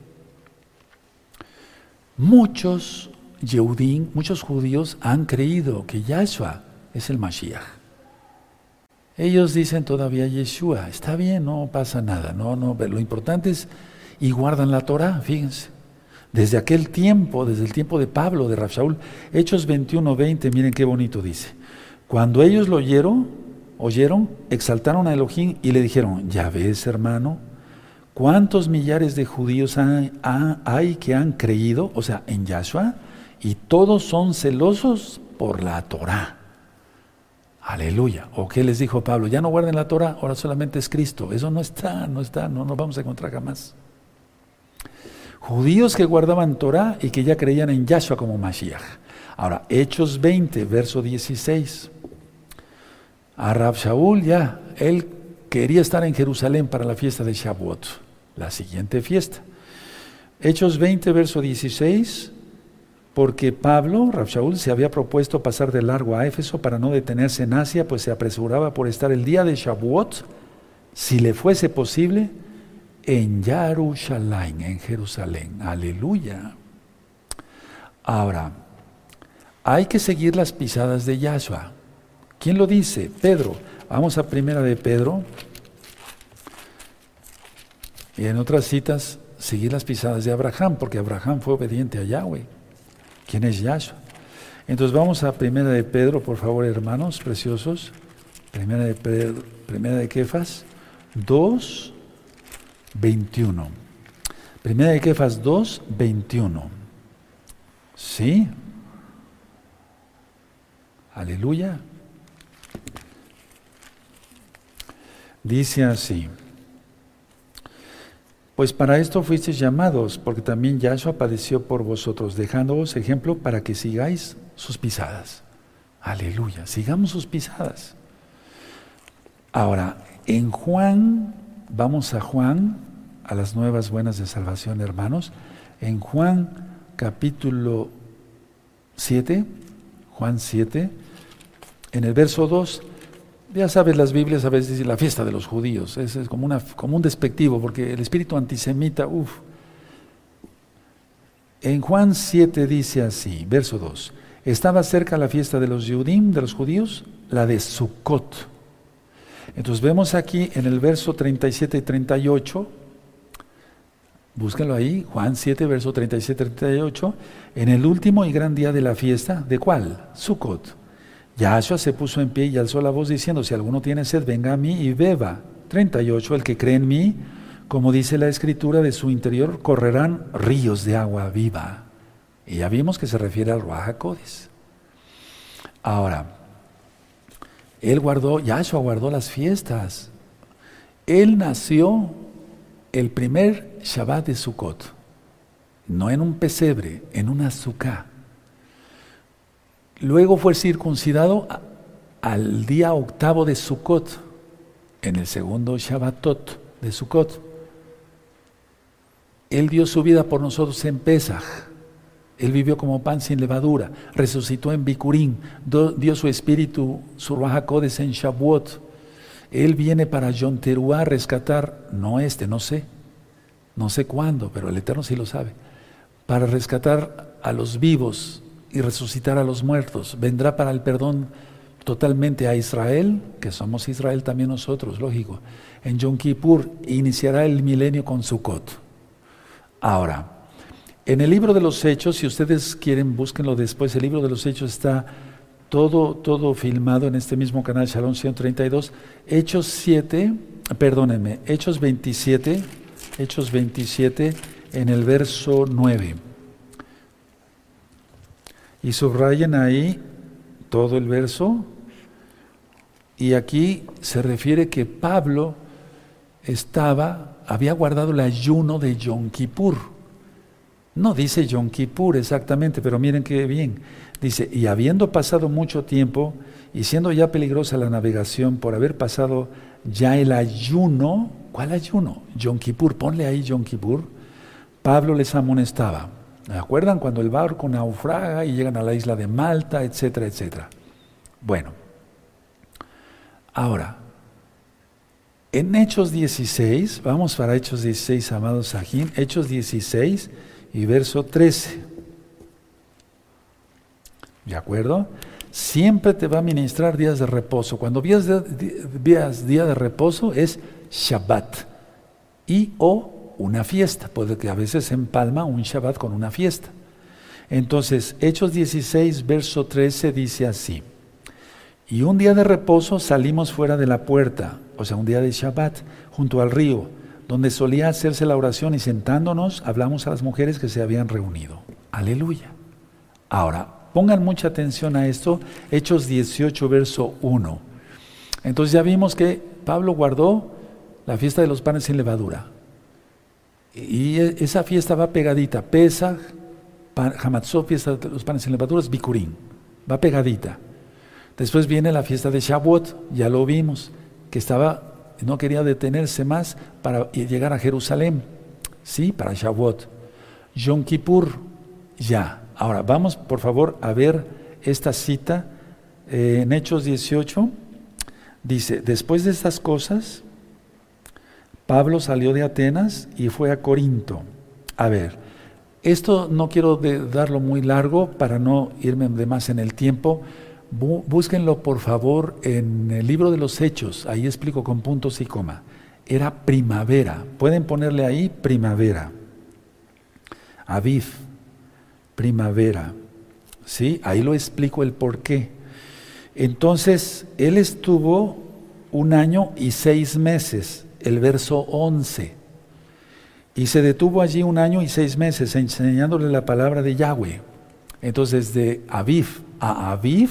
Muchos Yehudim, muchos judíos han creído que Yahshua es el Mashiach. Ellos dicen todavía Yeshua, está bien, no pasa nada, no, no, lo importante es, y guardan la Torah, fíjense. Desde aquel tiempo, desde el tiempo de Pablo, de Rafshaul, Hechos 21, 20, miren qué bonito dice. Cuando ellos lo oyeron, oyeron, exaltaron a Elohim y le dijeron, ya ves hermano, ¿cuántos millares de judíos hay, que han creído, o sea, en Yahshua? Y todos son celosos por la Torah. Aleluya. ¿O qué les dijo Pablo? Ya no guarden la Torah, ahora solamente es Cristo. Eso no está, no está, no nos vamos a encontrar jamás. Judíos que guardaban Torah y que ya creían en Yahshua como Mashiach. Ahora, Hechos 20, verso 16. A Rab Shaul ya, él quería estar en Jerusalén para la fiesta de Shavuot, la siguiente fiesta. Hechos 20, verso 16, porque Pablo, Rab Shaul, se había propuesto pasar de largo a Éfeso para no detenerse en Asia, pues se apresuraba por estar el día de Shavuot, si le fuese posible, en Jerusalén, en Jerusalén. Aleluya. Ahora, hay que seguir las pisadas de Yahshua. ¿Quién lo dice? Pedro. Vamos a primera de Pedro. Y en otras citas seguir las pisadas de Abraham, porque Abraham fue obediente a Yahweh. ¿Quién es Yahshua? Entonces vamos a Primera de Pedro, por favor, hermanos preciosos. Primera de Pedro, Primera de Kefas 2, 21. Primera de Kefas 2, 21. ¿Sí? Aleluya. Dice así. Pues para esto fuisteis llamados, porque también Yahshua padeció por vosotros, dejándoos ejemplo para que sigáis sus pisadas. Aleluya, sigamos sus pisadas. Ahora, en Juan, vamos a Juan, a las nuevas buenas de salvación, hermanos. En Juan capítulo 7, Juan 7, en el verso 2, ya sabes, las Biblias a veces dicen la fiesta de los judíos, es, como, como un despectivo, porque el espíritu antisemita, uff. En Juan 7 dice así, verso 2, estaba cerca la fiesta de los Yudim, de los judíos, la de Sukkot. Entonces vemos aquí en el verso 37 y 38, búsquenlo ahí, Juan 7, verso 37 y 38, en el último y gran día de la fiesta, ¿de cuál? Sukkot. Yahshua se puso en pie y alzó la voz diciendo, si alguno tiene sed, venga a mí y beba. 38, el que cree en mí, como dice la escritura, de su interior correrán ríos de agua viva. Y ya vimos que se refiere al Ruach Ahora, él guardó, Yahshua guardó las fiestas. Él nació el primer Shabbat de Sukkot, no en un pesebre, en una azúcar. Luego fue circuncidado al día octavo de Sukkot, en el segundo Shabbatot de Sukkot. Él dio su vida por nosotros en Pesach. Él vivió como pan sin levadura, resucitó en Bikurim, dio su espíritu, su Rahakodes en Shavuot. Él viene para John Teruá a rescatar, no este, no sé, no sé cuándo, pero el Eterno sí lo sabe, para rescatar a los vivos y resucitar a los muertos. Vendrá para el perdón totalmente a Israel, que somos Israel también nosotros, lógico. En Yom Kippur iniciará el milenio con Sukkot. Ahora, en el libro de los Hechos, si ustedes quieren, búsquenlo después, el libro de los Hechos está todo, todo filmado en este mismo canal, Shalom 132. Hechos 7, perdónenme, Hechos 27, Hechos 27, en el verso 9. Y subrayen ahí todo el verso. Y aquí se refiere que Pablo estaba, había guardado el ayuno de Yom Kippur. No dice Yom Kippur exactamente, pero miren qué bien. Dice, y habiendo pasado mucho tiempo y siendo ya peligrosa la navegación por haber pasado ya el ayuno, ¿cuál ayuno? Yom Kippur, ponle ahí Yom Kippur. Pablo les amonestaba ¿Me acuerdan cuando el barco naufraga y llegan a la isla de Malta, etcétera, etcétera? Bueno, ahora, en Hechos 16, vamos para Hechos 16, amados Sajín, Hechos 16 y verso 13. ¿De acuerdo? Siempre te va a ministrar días de reposo. Cuando vías día de reposo es Shabbat y o una fiesta, puede que a veces empalma un Shabbat con una fiesta. Entonces, Hechos 16, verso 13 dice así, y un día de reposo salimos fuera de la puerta, o sea, un día de Shabbat, junto al río, donde solía hacerse la oración y sentándonos hablamos a las mujeres que se habían reunido. Aleluya. Ahora, pongan mucha atención a esto, Hechos 18, verso 1. Entonces ya vimos que Pablo guardó la fiesta de los panes sin levadura. Y e, esa fiesta va pegadita, Pesach, Hamatzot, fiesta de los panes sin levaduras, Bikurim, va pegadita. Después viene la fiesta de Shavuot, ya lo vimos, que estaba, no quería detenerse más para llegar a Jerusalén, sí, para Shavuot. Yom Kippur, ya. Ahora, vamos por favor a ver esta cita eh, en Hechos 18. Dice, después de estas cosas, Pablo salió de Atenas y fue a Corinto. A ver, esto no quiero darlo muy largo para no irme de más en el tiempo. Búsquenlo por favor en el libro de los Hechos, ahí explico con puntos y coma. Era primavera, pueden ponerle ahí primavera. Aviv, primavera. ¿Sí? Ahí lo explico el por qué. Entonces, él estuvo un año y seis meses, el verso 11. Y se detuvo allí un año y seis meses enseñándole la palabra de Yahweh. Entonces, de Aviv a Aviv,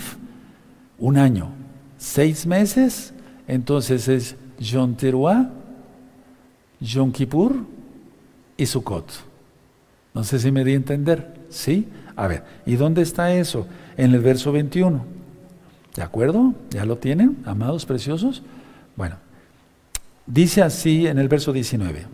un año. Seis meses, entonces es Yom Teruah, Yom Kippur y Sukkot. No sé si me di a entender. ¿Sí? A ver, ¿y dónde está eso? En el verso 21. ¿De acuerdo? ¿Ya lo tienen, amados preciosos? Bueno, dice así en el verso 19.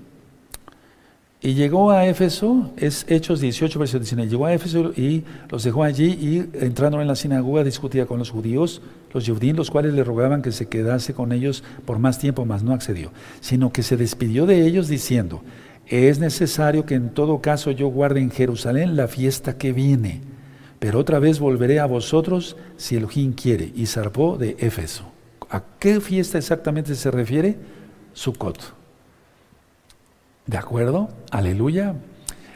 Y llegó a Éfeso, es Hechos 18, verso 19, llegó a Éfeso y los dejó allí y entrando en la sinagoga discutía con los judíos, los judíos, los cuales le rogaban que se quedase con ellos por más tiempo, mas no accedió, sino que se despidió de ellos diciendo, es necesario que en todo caso yo guarde en Jerusalén la fiesta que viene, pero otra vez volveré a vosotros si Elohim quiere. Y zarpó de Éfeso. ¿A qué fiesta exactamente se refiere? Sukkot. ¿De acuerdo? Aleluya.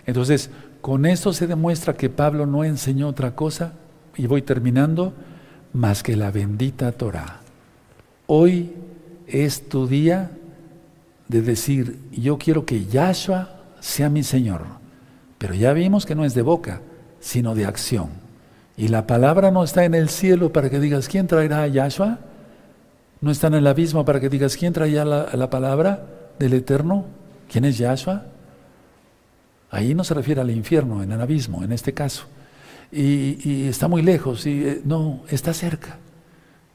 Entonces, con esto se demuestra que Pablo no enseñó otra cosa, y voy terminando, más que la bendita Torah. Hoy es tu día de decir, yo quiero que Yahshua sea mi Señor. Pero ya vimos que no es de boca, sino de acción. Y la palabra no está en el cielo para que digas, ¿quién traerá a Yahshua? No está en el abismo para que digas, ¿quién traerá la, la palabra del Eterno? ¿Quién es Yahshua? Ahí no se refiere al infierno, en el abismo, en este caso. Y, está muy lejos, y, eh, no, está cerca.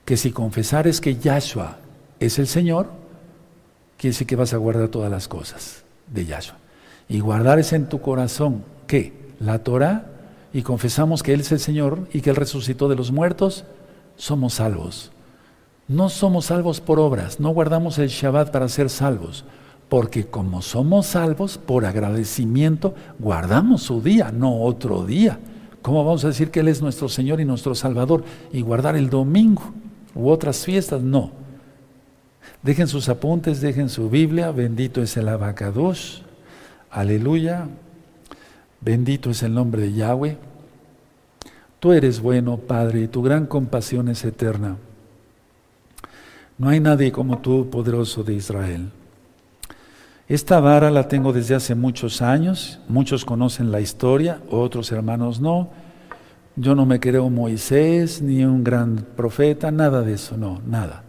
Que si confesares que Yahshua es el Señor, quiere decir que vas a guardar todas las cosas de Yahshua. Y guardar es en tu corazón, ¿qué? La Torah, y confesamos que Él es el Señor y que Él resucitó de los muertos, somos salvos. No somos salvos por obras, no guardamos el Shabbat para ser salvos. Porque como somos salvos, por agradecimiento, guardamos su día, no otro día. ¿Cómo vamos a decir que Él es nuestro Señor y nuestro Salvador y guardar el domingo u otras fiestas? No. Dejen sus apuntes, dejen su Biblia. Bendito es el abacados. Aleluya. Bendito es el nombre de Yahweh. Tú eres bueno, Padre, y tu gran compasión es eterna. No hay nadie como tú, poderoso de Israel. Esta vara la tengo desde hace muchos años, muchos conocen la historia, otros hermanos no. Yo no me creo Moisés ni un gran profeta, nada de eso, no, nada.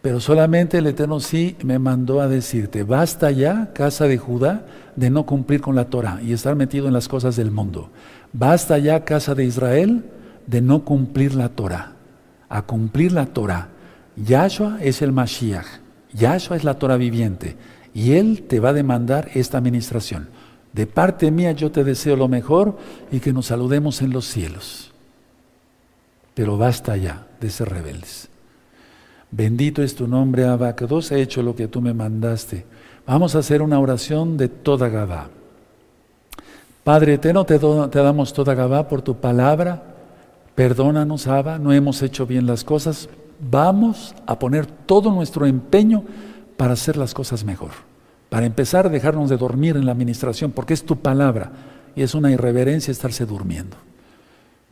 Pero solamente el Eterno sí me mandó a decirte, basta ya, casa de Judá, de no cumplir con la Torah y estar metido en las cosas del mundo. Basta ya, casa de Israel, de no cumplir la Torah, a cumplir la Torah. Yahshua es el Mashiach, Yahshua es la Torah viviente. Y Él te va a demandar esta administración. De parte mía yo te deseo lo mejor y que nos saludemos en los cielos. Pero basta ya de ser rebeldes. Bendito es tu nombre, Abacados, he hecho lo que tú me mandaste. Vamos a hacer una oración de toda Gabá. Padre eterno, te, te damos toda Gabá por tu palabra. Perdónanos, Abba, no hemos hecho bien las cosas. Vamos a poner todo nuestro empeño para hacer las cosas mejor. Para empezar, dejarnos de dormir en la administración, porque es tu palabra y es una irreverencia estarse durmiendo.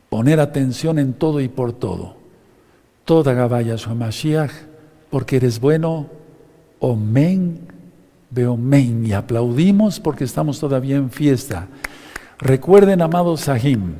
Poner atención en todo y por todo. Toda Gabaya Mashiach, porque eres bueno, Omen, Beomen, y aplaudimos porque estamos todavía en fiesta. Recuerden, amados Sahim,